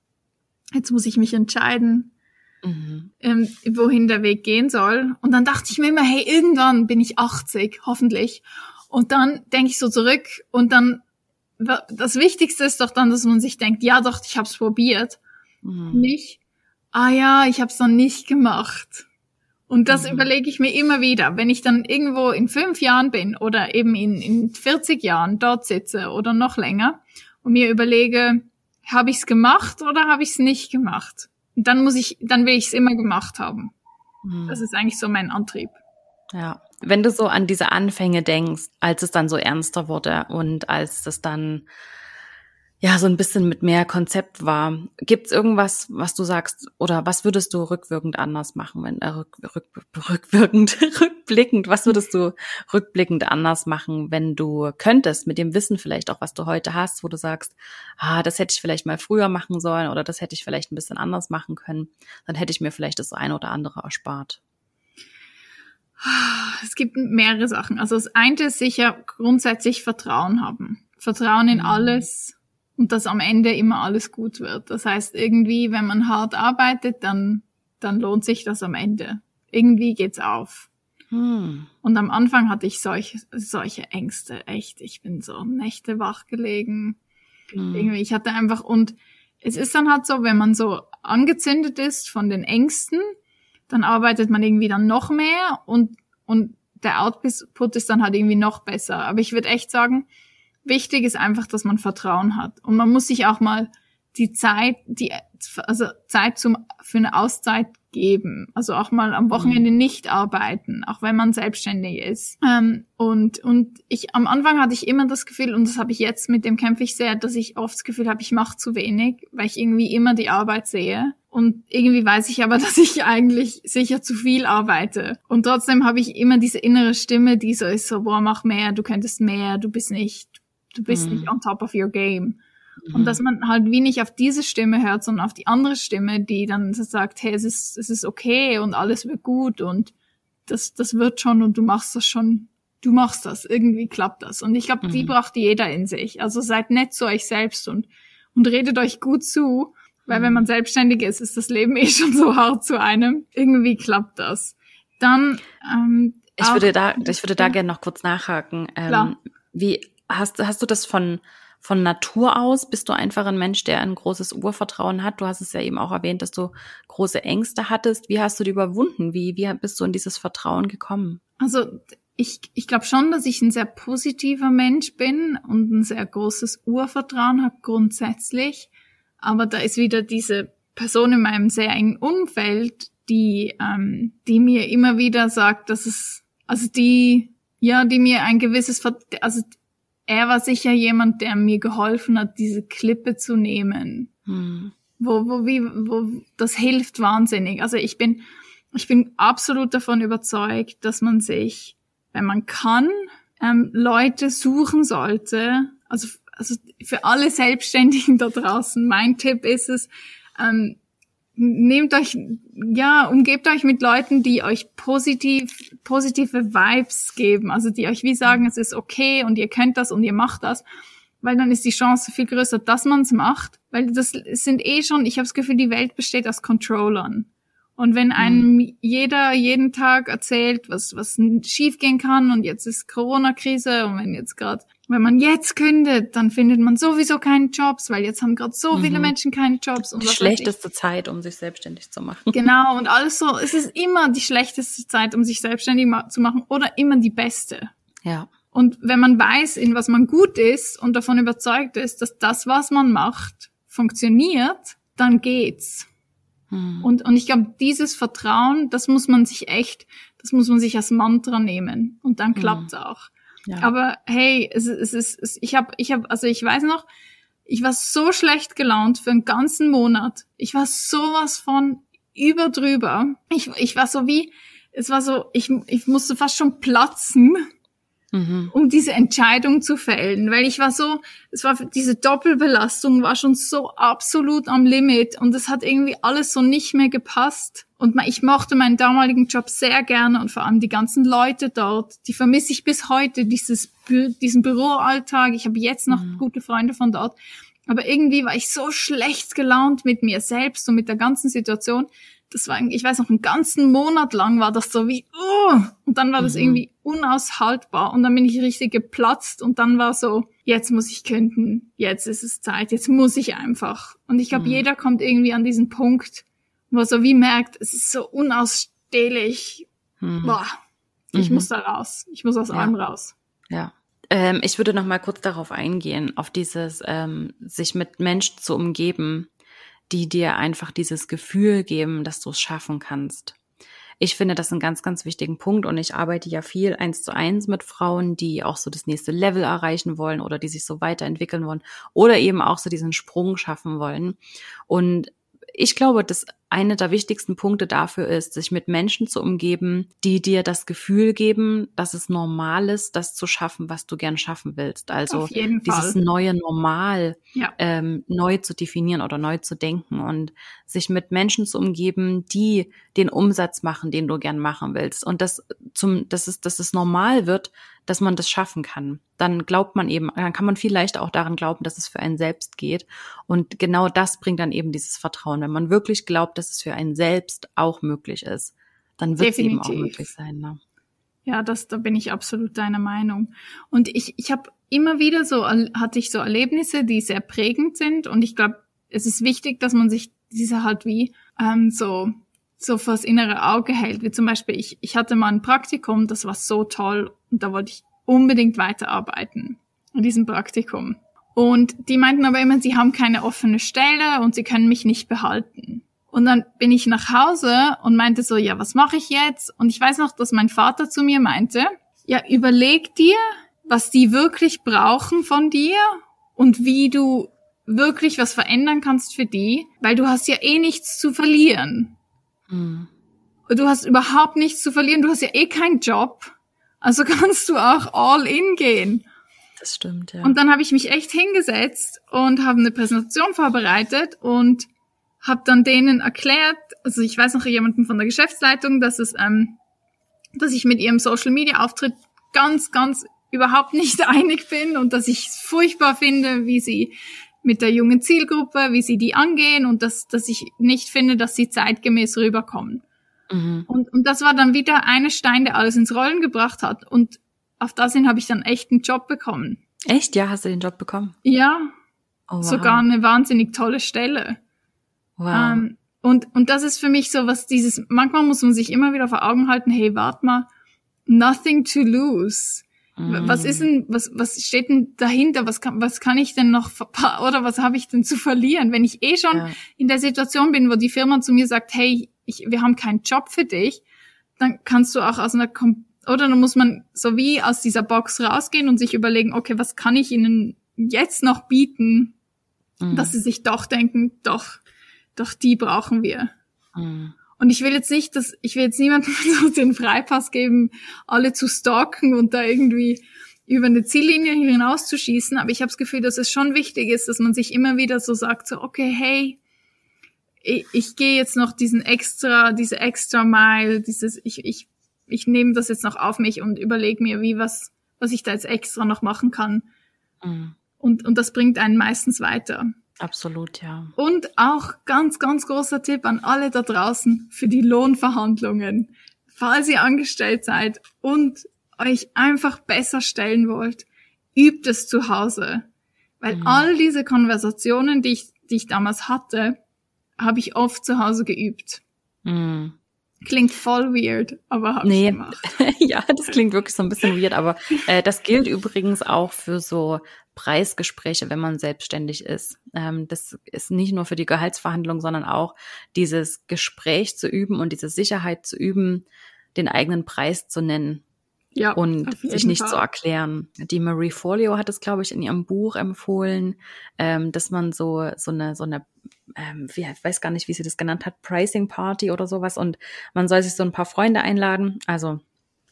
jetzt muss ich mich entscheiden, mhm. ähm, wohin der Weg gehen soll. Und dann dachte ich mir immer, hey, irgendwann bin ich 80, hoffentlich. Und dann denke ich so zurück und dann, das Wichtigste ist doch dann, dass man sich denkt, ja doch, ich habe es probiert. Mhm. Nicht, ah ja, ich habe es dann nicht gemacht. Und das mhm. überlege ich mir immer wieder, wenn ich dann irgendwo in fünf Jahren bin oder eben in, in 40 Jahren dort sitze oder noch länger und mir überlege, habe ich es gemacht oder habe ich es nicht gemacht? Und dann muss ich, dann will ich es immer gemacht haben. Mhm. Das ist eigentlich so mein Antrieb. Ja, wenn du so an diese Anfänge denkst, als es dann so ernster wurde und als das dann ja so ein bisschen mit mehr Konzept war. Gibt es irgendwas, was du sagst, oder was würdest du rückwirkend anders machen, wenn äh, rück, rück, rückwirkend, rückblickend, was würdest du rückblickend anders machen, wenn du könntest, mit dem Wissen vielleicht auch, was du heute hast, wo du sagst, ah, das hätte ich vielleicht mal früher machen sollen oder das hätte ich vielleicht ein bisschen anders machen können, dann hätte ich mir vielleicht das eine oder andere erspart. Es gibt mehrere Sachen. Also das eine ist sicher grundsätzlich Vertrauen haben. Vertrauen in mhm. alles, und dass am Ende immer alles gut wird. Das heißt, irgendwie, wenn man hart arbeitet, dann, dann lohnt sich das am Ende. Irgendwie geht's auf. Hm. Und am Anfang hatte ich solche, solche Ängste, echt. Ich bin so Nächte wach gelegen. Hm. Irgendwie, ich hatte einfach, und es ist dann halt so, wenn man so angezündet ist von den Ängsten, dann arbeitet man irgendwie dann noch mehr und, und der Output ist dann halt irgendwie noch besser. Aber ich würde echt sagen, Wichtig ist einfach, dass man Vertrauen hat. Und man muss sich auch mal die Zeit, die, also Zeit zum, für eine Auszeit geben. Also auch mal am Wochenende mhm. nicht arbeiten, auch wenn man selbstständig ist. Ähm, und, und ich, am Anfang hatte ich immer das Gefühl, und das habe ich jetzt, mit dem kämpfe ich sehr, dass ich oft das Gefühl habe, ich mache zu wenig, weil ich irgendwie immer die Arbeit sehe. Und irgendwie weiß ich aber, dass ich eigentlich sicher zu viel arbeite. Und trotzdem habe ich immer diese innere Stimme, die so ist, so, boah, mach mehr, du könntest mehr, du bist nicht, du bist mhm. nicht on top of your game. Mhm. Und dass man halt wie nicht auf diese Stimme hört, sondern auf die andere Stimme, die dann sagt, hey, es ist, es ist okay und alles wird gut und das, das wird schon und du machst das schon, du machst das, irgendwie klappt das. Und ich glaube, mhm. die braucht jeder in sich. Also seid nett zu euch selbst und, und redet euch gut zu, weil wenn man mhm. selbstständig ist, ist das Leben eh schon so hart zu einem. Irgendwie klappt das. Dann, ähm, ich würde da, ich würde da gerne noch kurz nachhaken. Ähm, wie hast, hast du das von, von Natur aus? Bist du einfach ein Mensch, der ein großes Urvertrauen hat? Du hast es ja eben auch erwähnt, dass du große Ängste hattest. Wie hast du die überwunden? Wie, wie bist du in dieses Vertrauen gekommen? Also ich, ich glaube schon, dass ich ein sehr positiver Mensch bin und ein sehr großes Urvertrauen habe grundsätzlich. Aber da ist wieder diese Person in meinem sehr engen Umfeld, die, ähm, die mir immer wieder sagt, dass es, also die, ja, die mir ein gewisses, also er war sicher jemand, der mir geholfen hat, diese Klippe zu nehmen. Hm. Wo, wo, wie, wo, das hilft wahnsinnig. Also ich bin, ich bin absolut davon überzeugt, dass man sich, wenn man kann, ähm, Leute suchen sollte. Also, also für alle Selbstständigen da draußen, mein Tipp ist es, ähm, nehmt euch, ja, umgebt euch mit Leuten, die euch positiv, positive Vibes geben, also die euch wie sagen, es ist okay und ihr könnt das und ihr macht das, weil dann ist die Chance viel größer, dass man es macht, weil das sind eh schon, ich habe das Gefühl, die Welt besteht aus Controllern. Und wenn einem mhm. jeder jeden Tag erzählt, was, was schiefgehen kann und jetzt ist Corona-Krise und wenn jetzt gerade wenn man jetzt kündet, dann findet man sowieso keinen Jobs, weil jetzt haben gerade so mhm. viele Menschen keine Jobs. Und die schlechteste Zeit, um sich selbstständig zu machen. Genau, und alles so, es ist immer die schlechteste Zeit, um sich selbstständig ma zu machen oder immer die beste. Ja. Und wenn man weiß, in was man gut ist und davon überzeugt ist, dass das, was man macht, funktioniert, dann geht's. Mhm. Und, und ich glaube, dieses Vertrauen, das muss man sich echt, das muss man sich als Mantra nehmen. Und dann klappt's mhm. auch. Ja. Aber hey, es, es ist, es, ich habe, ich habe, also ich weiß noch, ich war so schlecht gelaunt für einen ganzen Monat. Ich war sowas von über drüber. Ich, ich war so wie, es war so, ich, ich musste fast schon platzen, mhm. um diese Entscheidung zu fällen, weil ich war so, es war diese Doppelbelastung war schon so absolut am Limit und es hat irgendwie alles so nicht mehr gepasst. Und ich mochte meinen damaligen Job sehr gerne und vor allem die ganzen Leute dort, die vermisse ich bis heute, dieses, diesen Büroalltag. Ich habe jetzt noch mhm. gute Freunde von dort. Aber irgendwie war ich so schlecht gelaunt mit mir selbst und mit der ganzen Situation, das war, ich weiß noch, einen ganzen Monat lang war das so wie, oh, und dann war das mhm. irgendwie unaushaltbar und dann bin ich richtig geplatzt und dann war so, jetzt muss ich künden, jetzt ist es Zeit, jetzt muss ich einfach. Und ich glaube, mhm. jeder kommt irgendwie an diesen Punkt, wo er so wie merkt, es ist so unausstehlich, mhm. boah, ich mhm. muss da raus, ich muss aus ja. allem raus. Ja. Ähm, ich würde noch mal kurz darauf eingehen, auf dieses ähm, sich mit Menschen zu umgeben, die dir einfach dieses Gefühl geben, dass du es schaffen kannst. Ich finde das einen ganz, ganz wichtigen Punkt und ich arbeite ja viel eins zu eins mit Frauen, die auch so das nächste Level erreichen wollen oder die sich so weiterentwickeln wollen oder eben auch so diesen Sprung schaffen wollen. Und ich glaube, dass eine der wichtigsten Punkte dafür ist, sich mit Menschen zu umgeben, die dir das Gefühl geben, dass es normal ist, das zu schaffen, was du gern schaffen willst. Also dieses neue Normal ja. ähm, neu zu definieren oder neu zu denken und sich mit Menschen zu umgeben, die den Umsatz machen, den du gern machen willst. Und das zum, dass es, dass es normal wird, dass man das schaffen kann. Dann glaubt man eben, dann kann man viel leichter auch daran glauben, dass es für einen selbst geht. Und genau das bringt dann eben dieses Vertrauen. Wenn man wirklich glaubt, dass es für einen selbst auch möglich ist, dann wird es eben auch möglich sein. Ne? Ja, das, da bin ich absolut deiner Meinung. Und ich, ich habe immer wieder so, hatte ich so Erlebnisse, die sehr prägend sind. Und ich glaube, es ist wichtig, dass man sich diese halt wie ähm, so so fürs innere Auge hält. Wie zum Beispiel, ich, ich hatte mal ein Praktikum, das war so toll und da wollte ich unbedingt weiterarbeiten in diesem Praktikum. Und die meinten aber immer, sie haben keine offene Stelle und sie können mich nicht behalten. Und dann bin ich nach Hause und meinte so, ja, was mache ich jetzt? Und ich weiß noch, dass mein Vater zu mir meinte, ja, überleg dir, was die wirklich brauchen von dir und wie du wirklich was verändern kannst für die, weil du hast ja eh nichts zu verlieren. Mhm. Du hast überhaupt nichts zu verlieren. Du hast ja eh keinen Job. Also kannst du auch all in gehen. Das stimmt, ja. Und dann habe ich mich echt hingesetzt und habe eine Präsentation vorbereitet und habe dann denen erklärt, also ich weiß noch jemanden von der Geschäftsleitung, dass es, ähm, dass ich mit ihrem Social Media Auftritt ganz, ganz überhaupt nicht einig bin und dass ich es furchtbar finde, wie sie mit der jungen Zielgruppe, wie sie die angehen und dass, dass ich nicht finde, dass sie zeitgemäß rüberkommen. Mhm. Und, und das war dann wieder eine Stein, der alles ins Rollen gebracht hat. Und auf das hin habe ich dann echt einen Job bekommen. Echt? Ja, hast du den Job bekommen? Ja. Oh, wow. Sogar eine wahnsinnig tolle Stelle. Wow. Ähm, und, und das ist für mich so, was dieses, manchmal muss man sich immer wieder vor Augen halten, hey, warte mal, nothing to lose. Was ist denn, was, was steht denn dahinter? Was kann, was kann ich denn noch, oder was habe ich denn zu verlieren? Wenn ich eh schon ja. in der Situation bin, wo die Firma zu mir sagt, hey, ich, wir haben keinen Job für dich, dann kannst du auch aus einer, oder dann muss man so wie aus dieser Box rausgehen und sich überlegen, okay, was kann ich ihnen jetzt noch bieten, mhm. dass sie sich doch denken, doch, doch die brauchen wir. Mhm. Und ich will jetzt nicht, dass ich will jetzt niemandem so den Freipass geben, alle zu stalken und da irgendwie über eine Ziellinie hinauszuschießen. Aber ich habe das Gefühl, dass es schon wichtig ist, dass man sich immer wieder so sagt, so okay, hey, ich, ich gehe jetzt noch diesen extra, diese extra Mile, dieses, ich, ich, ich nehme das jetzt noch auf mich und überlege mir, wie was, was ich da jetzt extra noch machen kann. Mhm. Und, und das bringt einen meistens weiter. Absolut, ja. Und auch ganz, ganz großer Tipp an alle da draußen für die Lohnverhandlungen. Falls ihr angestellt seid und euch einfach besser stellen wollt, übt es zu Hause. Weil mhm. all diese Konversationen, die ich, die ich damals hatte, habe ich oft zu Hause geübt. Mhm. Klingt voll weird, aber hab nee. ich gemacht. ja, das klingt wirklich so ein bisschen weird, aber äh, das gilt übrigens auch für so Preisgespräche, wenn man selbstständig ist. Ähm, das ist nicht nur für die Gehaltsverhandlung, sondern auch dieses Gespräch zu üben und diese Sicherheit zu üben, den eigenen Preis zu nennen. Ja, und sich nicht Fall. zu erklären. Die Marie Folio hat es, glaube ich, in ihrem Buch empfohlen, ähm, dass man so so eine so eine ähm, wie, ich weiß gar nicht, wie sie das genannt hat, Pricing Party oder sowas und man soll sich so ein paar Freunde einladen, also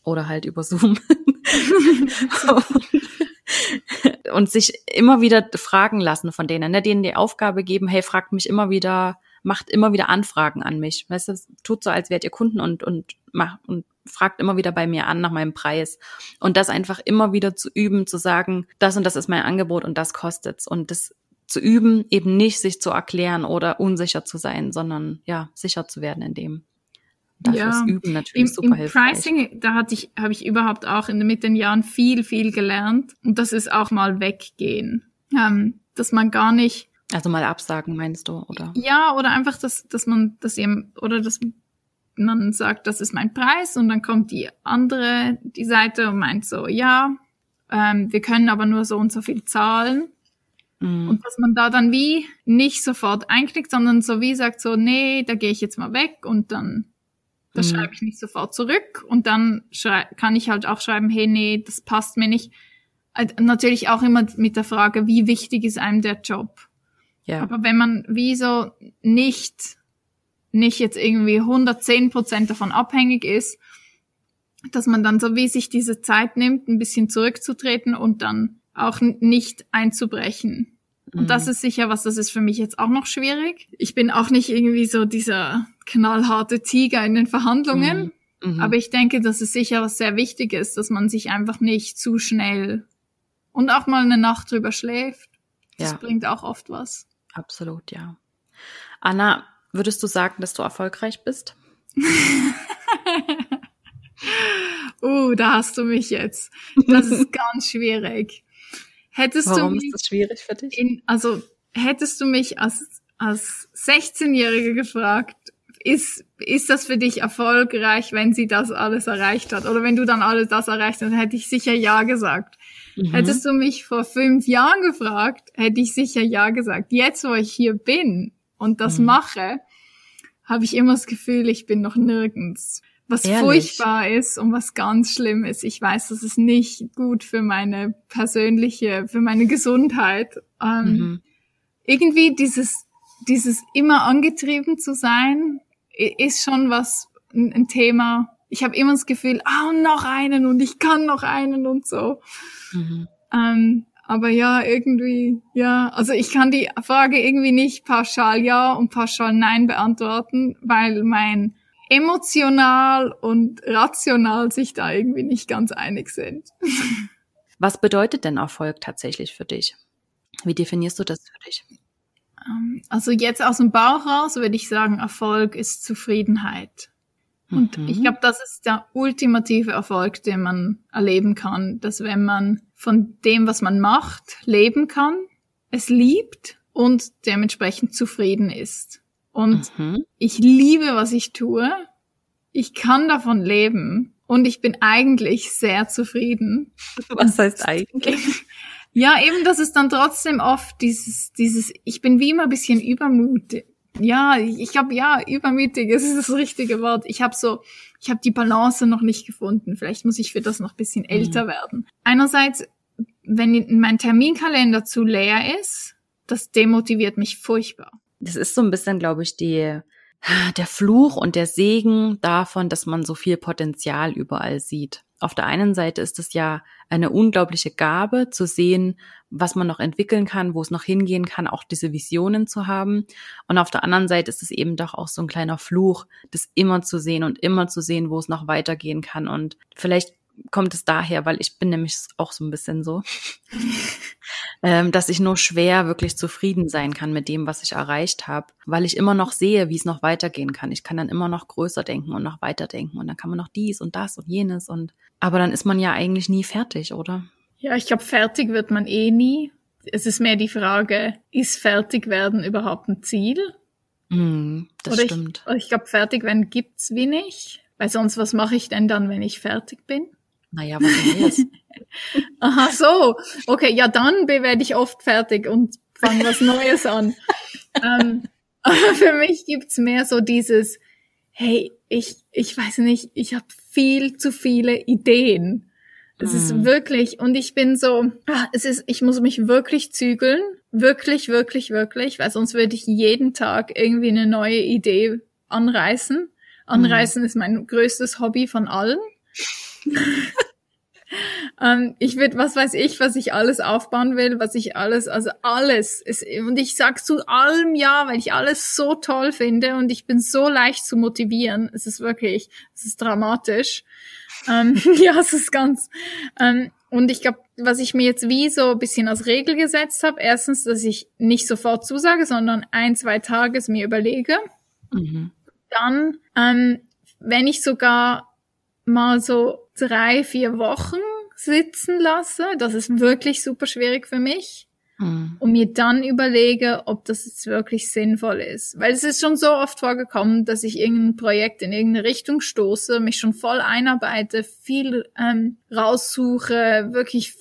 oder halt über Zoom. und sich immer wieder fragen lassen von denen, ne, denen die Aufgabe geben, hey, fragt mich immer wieder, macht immer wieder Anfragen an mich. Weißt du, tut so, als wärt ihr Kunden und, und macht und fragt immer wieder bei mir an nach meinem Preis. Und das einfach immer wieder zu üben, zu sagen, das und das ist mein Angebot und das kostet's. Und das zu üben, eben nicht sich zu erklären oder unsicher zu sein, sondern ja, sicher zu werden in dem. Dafür ja, ist Üben natürlich im, super im hilfreich. Pricing, da hatte ich, habe ich überhaupt auch in, mit den Jahren viel, viel gelernt. Und das ist auch mal weggehen. Ähm, dass man gar nicht. Also mal absagen, meinst du, oder? Ja, oder einfach, dass, dass man, dass eben, oder dass man sagt, das ist mein Preis und dann kommt die andere, die Seite und meint so, ja, ähm, wir können aber nur so und so viel zahlen. Mhm. Und dass man da dann wie nicht sofort einklickt, sondern so wie sagt so, nee, da gehe ich jetzt mal weg und dann das mhm. schreibe ich nicht sofort zurück und dann kann ich halt auch schreiben, hey, nee, das passt mir nicht. Natürlich auch immer mit der Frage, wie wichtig ist einem der Job? Ja. Aber wenn man wie so nicht, nicht jetzt irgendwie 110 Prozent davon abhängig ist, dass man dann so wie sich diese Zeit nimmt, ein bisschen zurückzutreten und dann auch nicht einzubrechen. Und mhm. das ist sicher was, das ist für mich jetzt auch noch schwierig. Ich bin auch nicht irgendwie so dieser knallharte Tiger in den Verhandlungen. Mhm. Mhm. Aber ich denke, dass es sicher was sehr wichtig ist, dass man sich einfach nicht zu schnell und auch mal eine Nacht drüber schläft. Das ja. bringt auch oft was. Absolut, ja. Anna, würdest du sagen, dass du erfolgreich bist? uh, da hast du mich jetzt. Das ist ganz schwierig. Hättest Warum du mich, ist das schwierig für dich? In, also hättest du mich als, als 16-Jährige gefragt, ist, ist das für dich erfolgreich, wenn sie das alles erreicht hat? Oder wenn du dann alles das erreicht hast, hätte ich sicher Ja gesagt. Mhm. Hättest du mich vor fünf Jahren gefragt, hätte ich sicher Ja gesagt. Jetzt, wo ich hier bin und das mhm. mache, habe ich immer das Gefühl, ich bin noch nirgends was Ehrlich? furchtbar ist und was ganz schlimm ist. Ich weiß, das ist nicht gut für meine persönliche, für meine Gesundheit. Ähm, mhm. Irgendwie dieses, dieses immer angetrieben zu sein, ist schon was, ein, ein Thema. Ich habe immer das Gefühl, ah, und noch einen und ich kann noch einen und so. Mhm. Ähm, aber ja, irgendwie, ja, also ich kann die Frage irgendwie nicht pauschal ja und pauschal nein beantworten, weil mein emotional und rational sich da irgendwie nicht ganz einig sind. Was bedeutet denn Erfolg tatsächlich für dich? Wie definierst du das für dich? Ähm, also jetzt aus dem Bauch raus würde ich sagen, Erfolg ist Zufriedenheit. Und mhm. ich glaube, das ist der ultimative Erfolg, den man erleben kann, dass wenn man von dem, was man macht, leben kann, es liebt und dementsprechend zufrieden ist. Und mhm. ich liebe, was ich tue. Ich kann davon leben. Und ich bin eigentlich sehr zufrieden. Was heißt eigentlich? Ja, eben, dass es dann trotzdem oft dieses, dieses, ich bin wie immer ein bisschen übermütig. Ja, ich glaube, ja, übermütig ist das richtige Wort. Ich habe so, ich habe die Balance noch nicht gefunden. Vielleicht muss ich für das noch ein bisschen mhm. älter werden. Einerseits, wenn mein Terminkalender zu leer ist, das demotiviert mich furchtbar das ist so ein bisschen, glaube ich, die, der Fluch und der Segen davon, dass man so viel Potenzial überall sieht. Auf der einen Seite ist es ja eine unglaubliche Gabe zu sehen, was man noch entwickeln kann, wo es noch hingehen kann, auch diese Visionen zu haben. Und auf der anderen Seite ist es eben doch auch so ein kleiner Fluch, das immer zu sehen und immer zu sehen, wo es noch weitergehen kann. Und vielleicht kommt es daher, weil ich bin nämlich auch so ein bisschen so, ähm, dass ich nur schwer wirklich zufrieden sein kann mit dem, was ich erreicht habe, weil ich immer noch sehe, wie es noch weitergehen kann. Ich kann dann immer noch größer denken und noch weiter denken und dann kann man noch dies und das und jenes und aber dann ist man ja eigentlich nie fertig, oder? Ja, ich glaube, fertig wird man eh nie. Es ist mehr die Frage, ist fertig werden überhaupt ein Ziel? Mm, das oder stimmt. Ich, ich glaube, fertig werden gibt's wenig, weil sonst was mache ich denn dann, wenn ich fertig bin? Naja, was Neues. Aha, so. Okay, ja, dann werde ich oft fertig und fange was Neues an. ähm, aber für mich gibt's mehr so dieses, hey, ich, ich weiß nicht, ich habe viel zu viele Ideen. Es ist mhm. wirklich, und ich bin so, ach, es ist, ich muss mich wirklich zügeln. Wirklich, wirklich, wirklich, weil sonst würde ich jeden Tag irgendwie eine neue Idee anreißen. Anreißen mhm. ist mein größtes Hobby von allen. Ähm, ich würde, was weiß ich, was ich alles aufbauen will, was ich alles, also alles. Ist, und ich sag zu allem ja, weil ich alles so toll finde und ich bin so leicht zu motivieren. Es ist wirklich, es ist dramatisch. Ähm, ja, es ist ganz. Ähm, und ich glaube, was ich mir jetzt wie so ein bisschen als Regel gesetzt habe, erstens, dass ich nicht sofort zusage, sondern ein, zwei Tage es mir überlege. Mhm. Dann, ähm, wenn ich sogar mal so drei, vier Wochen sitzen lasse, das ist wirklich super schwierig für mich mhm. und mir dann überlege, ob das jetzt wirklich sinnvoll ist. Weil es ist schon so oft vorgekommen, dass ich irgendein Projekt in irgendeine Richtung stoße, mich schon voll einarbeite, viel ähm, raussuche, wirklich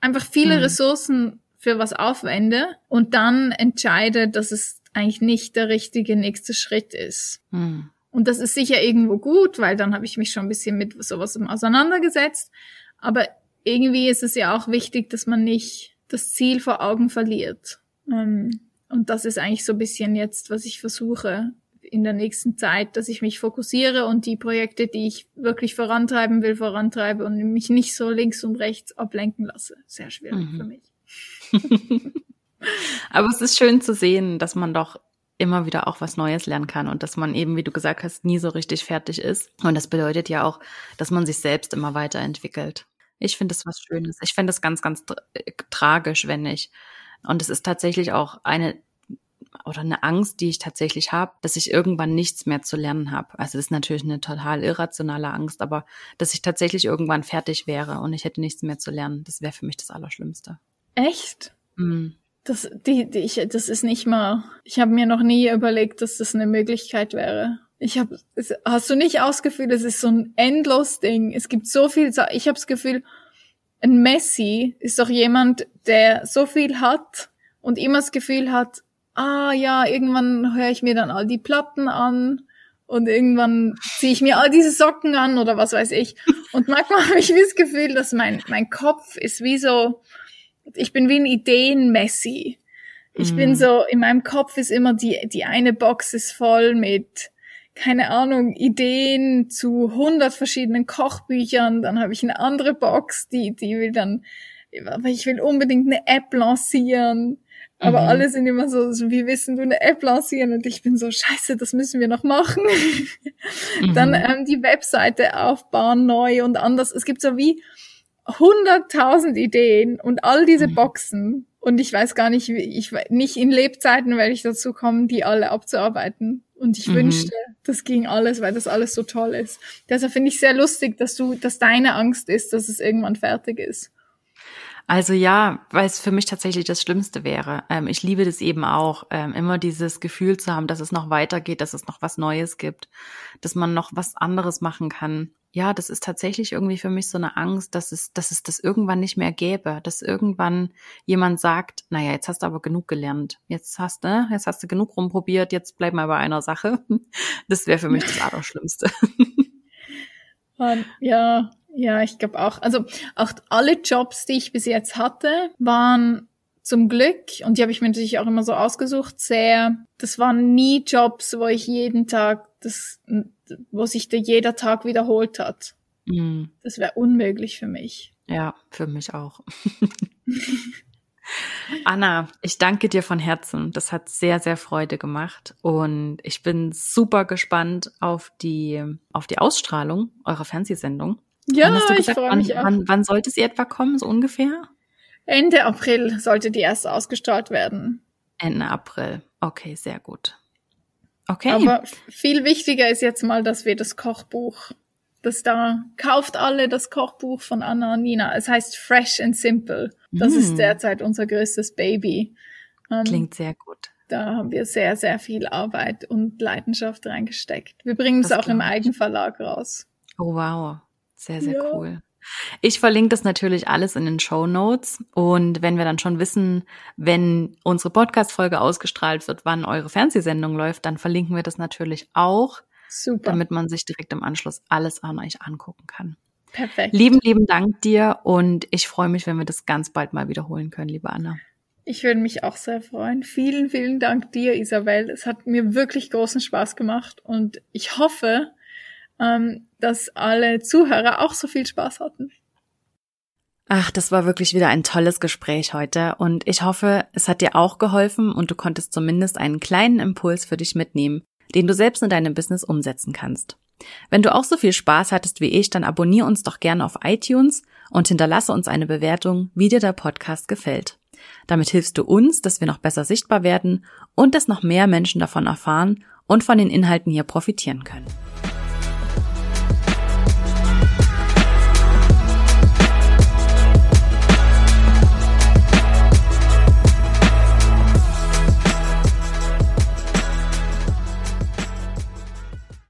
einfach viele mhm. Ressourcen für was aufwende und dann entscheide, dass es eigentlich nicht der richtige nächste Schritt ist. Mhm. Und das ist sicher irgendwo gut, weil dann habe ich mich schon ein bisschen mit sowas auseinandergesetzt. Aber irgendwie ist es ja auch wichtig, dass man nicht das Ziel vor Augen verliert. Ähm, und das ist eigentlich so ein bisschen jetzt, was ich versuche in der nächsten Zeit, dass ich mich fokussiere und die Projekte, die ich wirklich vorantreiben will, vorantreibe und mich nicht so links und rechts ablenken lasse. Sehr schwierig mhm. für mich. Aber es ist schön zu sehen, dass man doch immer wieder auch was Neues lernen kann und dass man eben, wie du gesagt hast, nie so richtig fertig ist. Und das bedeutet ja auch, dass man sich selbst immer weiterentwickelt. Ich finde es was Schönes. Ich finde es ganz, ganz tra tragisch, wenn ich. Und es ist tatsächlich auch eine oder eine Angst, die ich tatsächlich habe, dass ich irgendwann nichts mehr zu lernen habe. Also das ist natürlich eine total irrationale Angst, aber dass ich tatsächlich irgendwann fertig wäre und ich hätte nichts mehr zu lernen, das wäre für mich das Allerschlimmste. Echt? Mhm. Das, die, die, ich, das ist nicht mal. Ich habe mir noch nie überlegt, dass das eine Möglichkeit wäre. Ich habe, hast du nicht ausgefühlt, es ist so ein endlos Ding. Es gibt so viel, ich habe das Gefühl, ein Messi ist doch jemand, der so viel hat und immer das Gefühl hat, ah ja, irgendwann höre ich mir dann all die Platten an und irgendwann ziehe ich mir all diese Socken an oder was weiß ich. Und manchmal habe ich wie das Gefühl, dass mein, mein Kopf ist wie so, ich bin wie ein Ideen-Messi. Ich mm. bin so, in meinem Kopf ist immer die, die eine Box ist voll mit keine Ahnung, Ideen zu 100 verschiedenen Kochbüchern. Dann habe ich eine andere Box, die, die will dann, aber ich will unbedingt eine App lancieren. Aber mhm. alle sind immer so, so, wie wissen du eine App lancieren? Und ich bin so, scheiße, das müssen wir noch machen. mhm. Dann ähm, die Webseite aufbauen, neu und anders. Es gibt so wie hunderttausend Ideen und all diese mhm. Boxen. Und ich weiß gar nicht, wie ich nicht in Lebzeiten werde ich dazu kommen, die alle abzuarbeiten. Und ich mhm. wünschte, das ging alles, weil das alles so toll ist. Deshalb finde ich sehr lustig, dass du, dass deine Angst ist, dass es irgendwann fertig ist. Also ja, weil es für mich tatsächlich das Schlimmste wäre. Ähm, ich liebe das eben auch, ähm, immer dieses Gefühl zu haben, dass es noch weitergeht, dass es noch was Neues gibt, dass man noch was anderes machen kann ja, das ist tatsächlich irgendwie für mich so eine Angst, dass es, dass es das irgendwann nicht mehr gäbe, dass irgendwann jemand sagt, naja, jetzt hast du aber genug gelernt. Jetzt hast du, ne, jetzt hast du genug rumprobiert, jetzt bleib mal bei einer Sache. Das wäre für mich das Allerschlimmste. ja, ja, ich glaube auch. Also auch alle Jobs, die ich bis jetzt hatte, waren zum Glück, und die habe ich mir natürlich auch immer so ausgesucht, sehr, das waren nie Jobs, wo ich jeden Tag das wo sich der jeder Tag wiederholt hat. Mhm. Das wäre unmöglich für mich. Ja, für mich auch. Anna, ich danke dir von Herzen. Das hat sehr, sehr Freude gemacht. Und ich bin super gespannt auf die, auf die Ausstrahlung eurer Fernsehsendung. Ja, gesagt, ich freue mich auch. Wann, wann sollte sie etwa kommen, so ungefähr? Ende April sollte die erste ausgestrahlt werden. Ende April. Okay, sehr gut. Okay. Aber viel wichtiger ist jetzt mal, dass wir das Kochbuch, das da, kauft alle das Kochbuch von Anna und Nina. Es heißt Fresh and Simple. Das mm. ist derzeit unser größtes Baby. Ähm, Klingt sehr gut. Da haben wir sehr, sehr viel Arbeit und Leidenschaft reingesteckt. Wir bringen es auch im Eigenverlag raus. Oh wow. Sehr, sehr ja. cool. Ich verlinke das natürlich alles in den Show Notes. Und wenn wir dann schon wissen, wenn unsere Podcast-Folge ausgestrahlt wird, wann eure Fernsehsendung läuft, dann verlinken wir das natürlich auch. Super. Damit man sich direkt im Anschluss alles an euch angucken kann. Perfekt. Lieben, lieben Dank dir und ich freue mich, wenn wir das ganz bald mal wiederholen können, liebe Anna. Ich würde mich auch sehr freuen. Vielen, vielen Dank dir, Isabel. Es hat mir wirklich großen Spaß gemacht und ich hoffe, ähm, dass alle Zuhörer auch so viel Spaß hatten. Ach, das war wirklich wieder ein tolles Gespräch heute und ich hoffe, es hat dir auch geholfen und du konntest zumindest einen kleinen Impuls für dich mitnehmen, den du selbst in deinem Business umsetzen kannst. Wenn du auch so viel Spaß hattest wie ich, dann abonniere uns doch gerne auf iTunes und hinterlasse uns eine Bewertung, wie dir der Podcast gefällt. Damit hilfst du uns, dass wir noch besser sichtbar werden und dass noch mehr Menschen davon erfahren und von den Inhalten hier profitieren können.